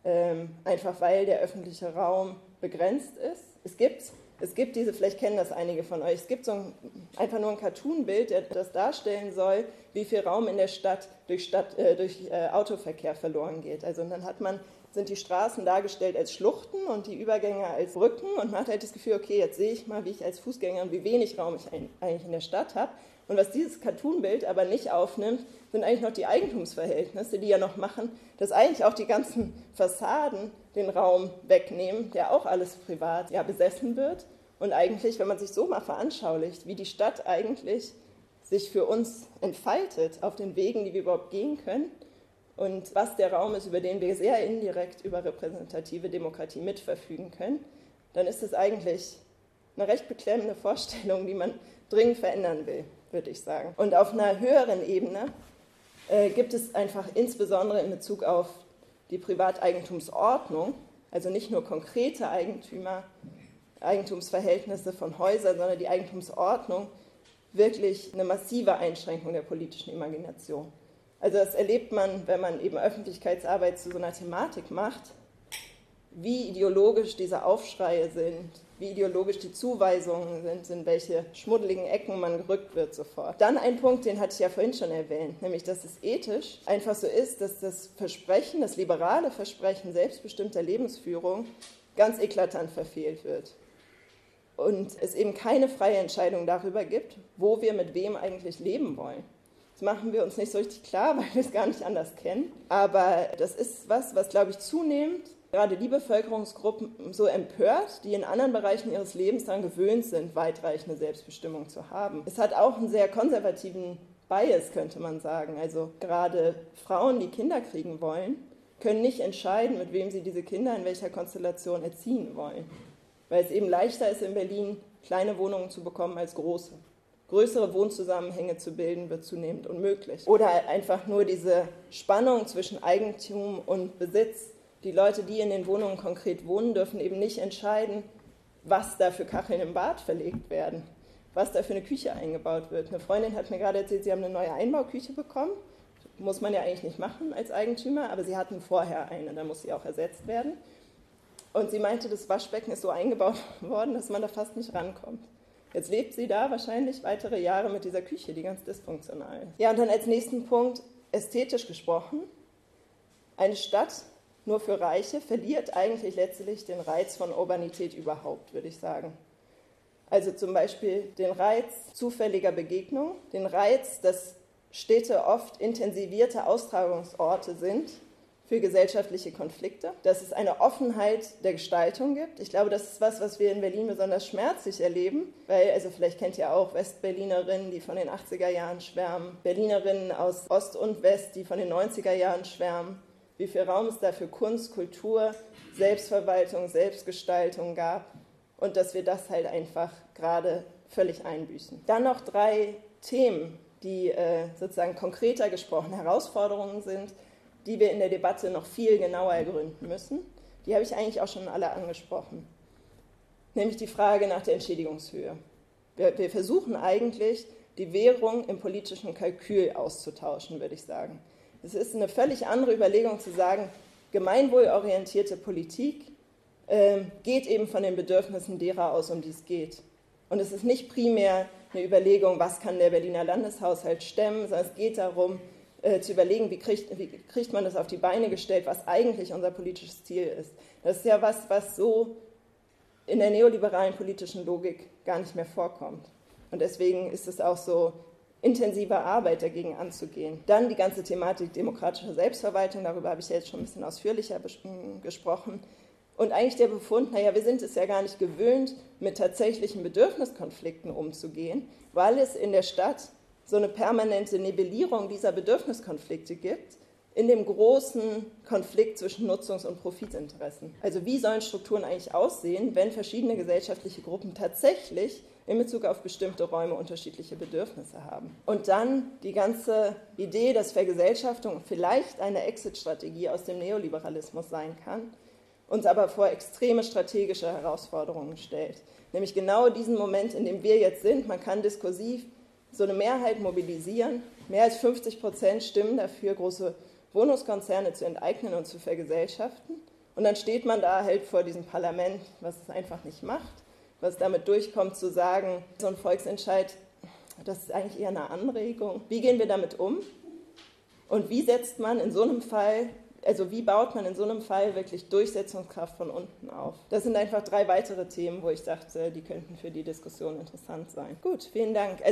ähm, einfach weil der öffentliche Raum begrenzt ist. Es gibt es gibt diese, vielleicht kennen das einige von euch, es gibt so ein, einfach nur ein Cartoon-Bild, das darstellen soll, wie viel Raum in der Stadt durch, Stadt, äh, durch äh, Autoverkehr verloren geht. Also dann hat man, sind die Straßen dargestellt als Schluchten und die Übergänge als Brücken und man hat halt das Gefühl, okay, jetzt sehe ich mal, wie ich als Fußgänger und wie wenig Raum ich eigentlich in der Stadt habe. Und was dieses Cartoon-Bild aber nicht aufnimmt, sind eigentlich noch die Eigentumsverhältnisse, die ja noch machen, dass eigentlich auch die ganzen Fassaden den Raum wegnehmen, der auch alles privat ja, besessen wird. Und eigentlich, wenn man sich so mal veranschaulicht, wie die Stadt eigentlich sich für uns entfaltet auf den Wegen, die wir überhaupt gehen können und was der Raum ist, über den wir sehr indirekt über repräsentative Demokratie mitverfügen können, dann ist es eigentlich eine recht beklemmende Vorstellung, die man dringend verändern will, würde ich sagen. Und auf einer höheren Ebene äh, gibt es einfach insbesondere in Bezug auf die Privateigentumsordnung, also nicht nur konkrete Eigentümer, Eigentumsverhältnisse von Häusern, sondern die Eigentumsordnung, wirklich eine massive Einschränkung der politischen Imagination. Also das erlebt man, wenn man eben Öffentlichkeitsarbeit zu so einer Thematik macht, wie ideologisch diese Aufschreie sind, wie ideologisch die Zuweisungen sind, in welche schmuddeligen Ecken man gerückt wird sofort. Dann ein Punkt, den hatte ich ja vorhin schon erwähnt, nämlich dass es ethisch einfach so ist, dass das Versprechen, das liberale Versprechen selbstbestimmter Lebensführung ganz eklatant verfehlt wird. Und es eben keine freie Entscheidung darüber gibt, wo wir mit wem eigentlich leben wollen. Das machen wir uns nicht so richtig klar, [laughs] weil wir es gar nicht anders kennen. Aber das ist was, was, glaube ich, zunehmend gerade die Bevölkerungsgruppen so empört, die in anderen Bereichen ihres Lebens daran gewöhnt sind, weitreichende Selbstbestimmung zu haben. Es hat auch einen sehr konservativen Bias, könnte man sagen. Also gerade Frauen, die Kinder kriegen wollen, können nicht entscheiden, mit wem sie diese Kinder in welcher Konstellation erziehen wollen. Weil es eben leichter ist, in Berlin kleine Wohnungen zu bekommen als große. Größere Wohnzusammenhänge zu bilden wird zunehmend unmöglich. Oder einfach nur diese Spannung zwischen Eigentum und Besitz die Leute, die in den Wohnungen konkret wohnen, dürfen eben nicht entscheiden, was da für Kacheln im Bad verlegt werden, was da für eine Küche eingebaut wird. Eine Freundin hat mir gerade erzählt, sie haben eine neue Einbauküche bekommen. Muss man ja eigentlich nicht machen als Eigentümer, aber sie hatten vorher eine, da muss sie auch ersetzt werden. Und sie meinte, das Waschbecken ist so eingebaut [laughs] worden, dass man da fast nicht rankommt. Jetzt lebt sie da wahrscheinlich weitere Jahre mit dieser Küche, die ganz dysfunktional ist. Ja, und dann als nächsten Punkt, ästhetisch gesprochen. Eine Stadt nur für Reiche verliert eigentlich letztlich den Reiz von Urbanität überhaupt, würde ich sagen. Also zum Beispiel den Reiz zufälliger Begegnung, den Reiz, dass Städte oft intensivierte Austragungsorte sind für gesellschaftliche Konflikte, dass es eine Offenheit der Gestaltung gibt. Ich glaube, das ist was, was wir in Berlin besonders schmerzlich erleben, weil, also vielleicht kennt ihr auch Westberlinerinnen, die von den 80er Jahren schwärmen, Berlinerinnen aus Ost und West, die von den 90er Jahren schwärmen wie viel Raum es da für Kunst, Kultur, Selbstverwaltung, Selbstgestaltung gab und dass wir das halt einfach gerade völlig einbüßen. Dann noch drei Themen, die äh, sozusagen konkreter gesprochen Herausforderungen sind. die wir in der Debatte noch viel genauer ergründen müssen. Die habe ich eigentlich auch schon alle angesprochen. Nämlich die Frage nach der Entschädigungshöhe. Wir, wir versuchen eigentlich, die Währung im politischen Kalkül auszutauschen, würde ich sagen. Es ist eine völlig andere Überlegung zu sagen, gemeinwohlorientierte Politik äh, geht eben von den Bedürfnissen derer aus, um die es geht. Und es ist nicht primär eine Überlegung, was kann der Berliner Landeshaushalt stemmen, sondern es geht darum, äh, zu überlegen, wie kriegt, wie kriegt man das auf die Beine gestellt, was eigentlich unser politisches Ziel ist. Das ist ja was, was so in der neoliberalen politischen Logik gar nicht mehr vorkommt. Und deswegen ist es auch so intensive Arbeit dagegen anzugehen. Dann die ganze Thematik demokratischer Selbstverwaltung, darüber habe ich jetzt schon ein bisschen ausführlicher gesprochen. Und eigentlich der Befund, naja, wir sind es ja gar nicht gewöhnt, mit tatsächlichen Bedürfniskonflikten umzugehen, weil es in der Stadt so eine permanente Nivellierung dieser Bedürfniskonflikte gibt, in dem großen Konflikt zwischen Nutzungs- und Profitinteressen. Also wie sollen Strukturen eigentlich aussehen, wenn verschiedene gesellschaftliche Gruppen tatsächlich in Bezug auf bestimmte Räume unterschiedliche Bedürfnisse haben. Und dann die ganze Idee, dass Vergesellschaftung vielleicht eine Exit-Strategie aus dem Neoliberalismus sein kann, uns aber vor extreme strategische Herausforderungen stellt. Nämlich genau diesen Moment, in dem wir jetzt sind. Man kann diskursiv so eine Mehrheit mobilisieren. Mehr als 50 Prozent stimmen dafür, große Wohnungskonzerne zu enteignen und zu vergesellschaften. Und dann steht man da halt vor diesem Parlament, was es einfach nicht macht was damit durchkommt, zu sagen, so ein Volksentscheid, das ist eigentlich eher eine Anregung. Wie gehen wir damit um? Und wie setzt man in so einem Fall, also wie baut man in so einem Fall wirklich Durchsetzungskraft von unten auf? Das sind einfach drei weitere Themen, wo ich dachte, die könnten für die Diskussion interessant sein. Gut, vielen Dank. Also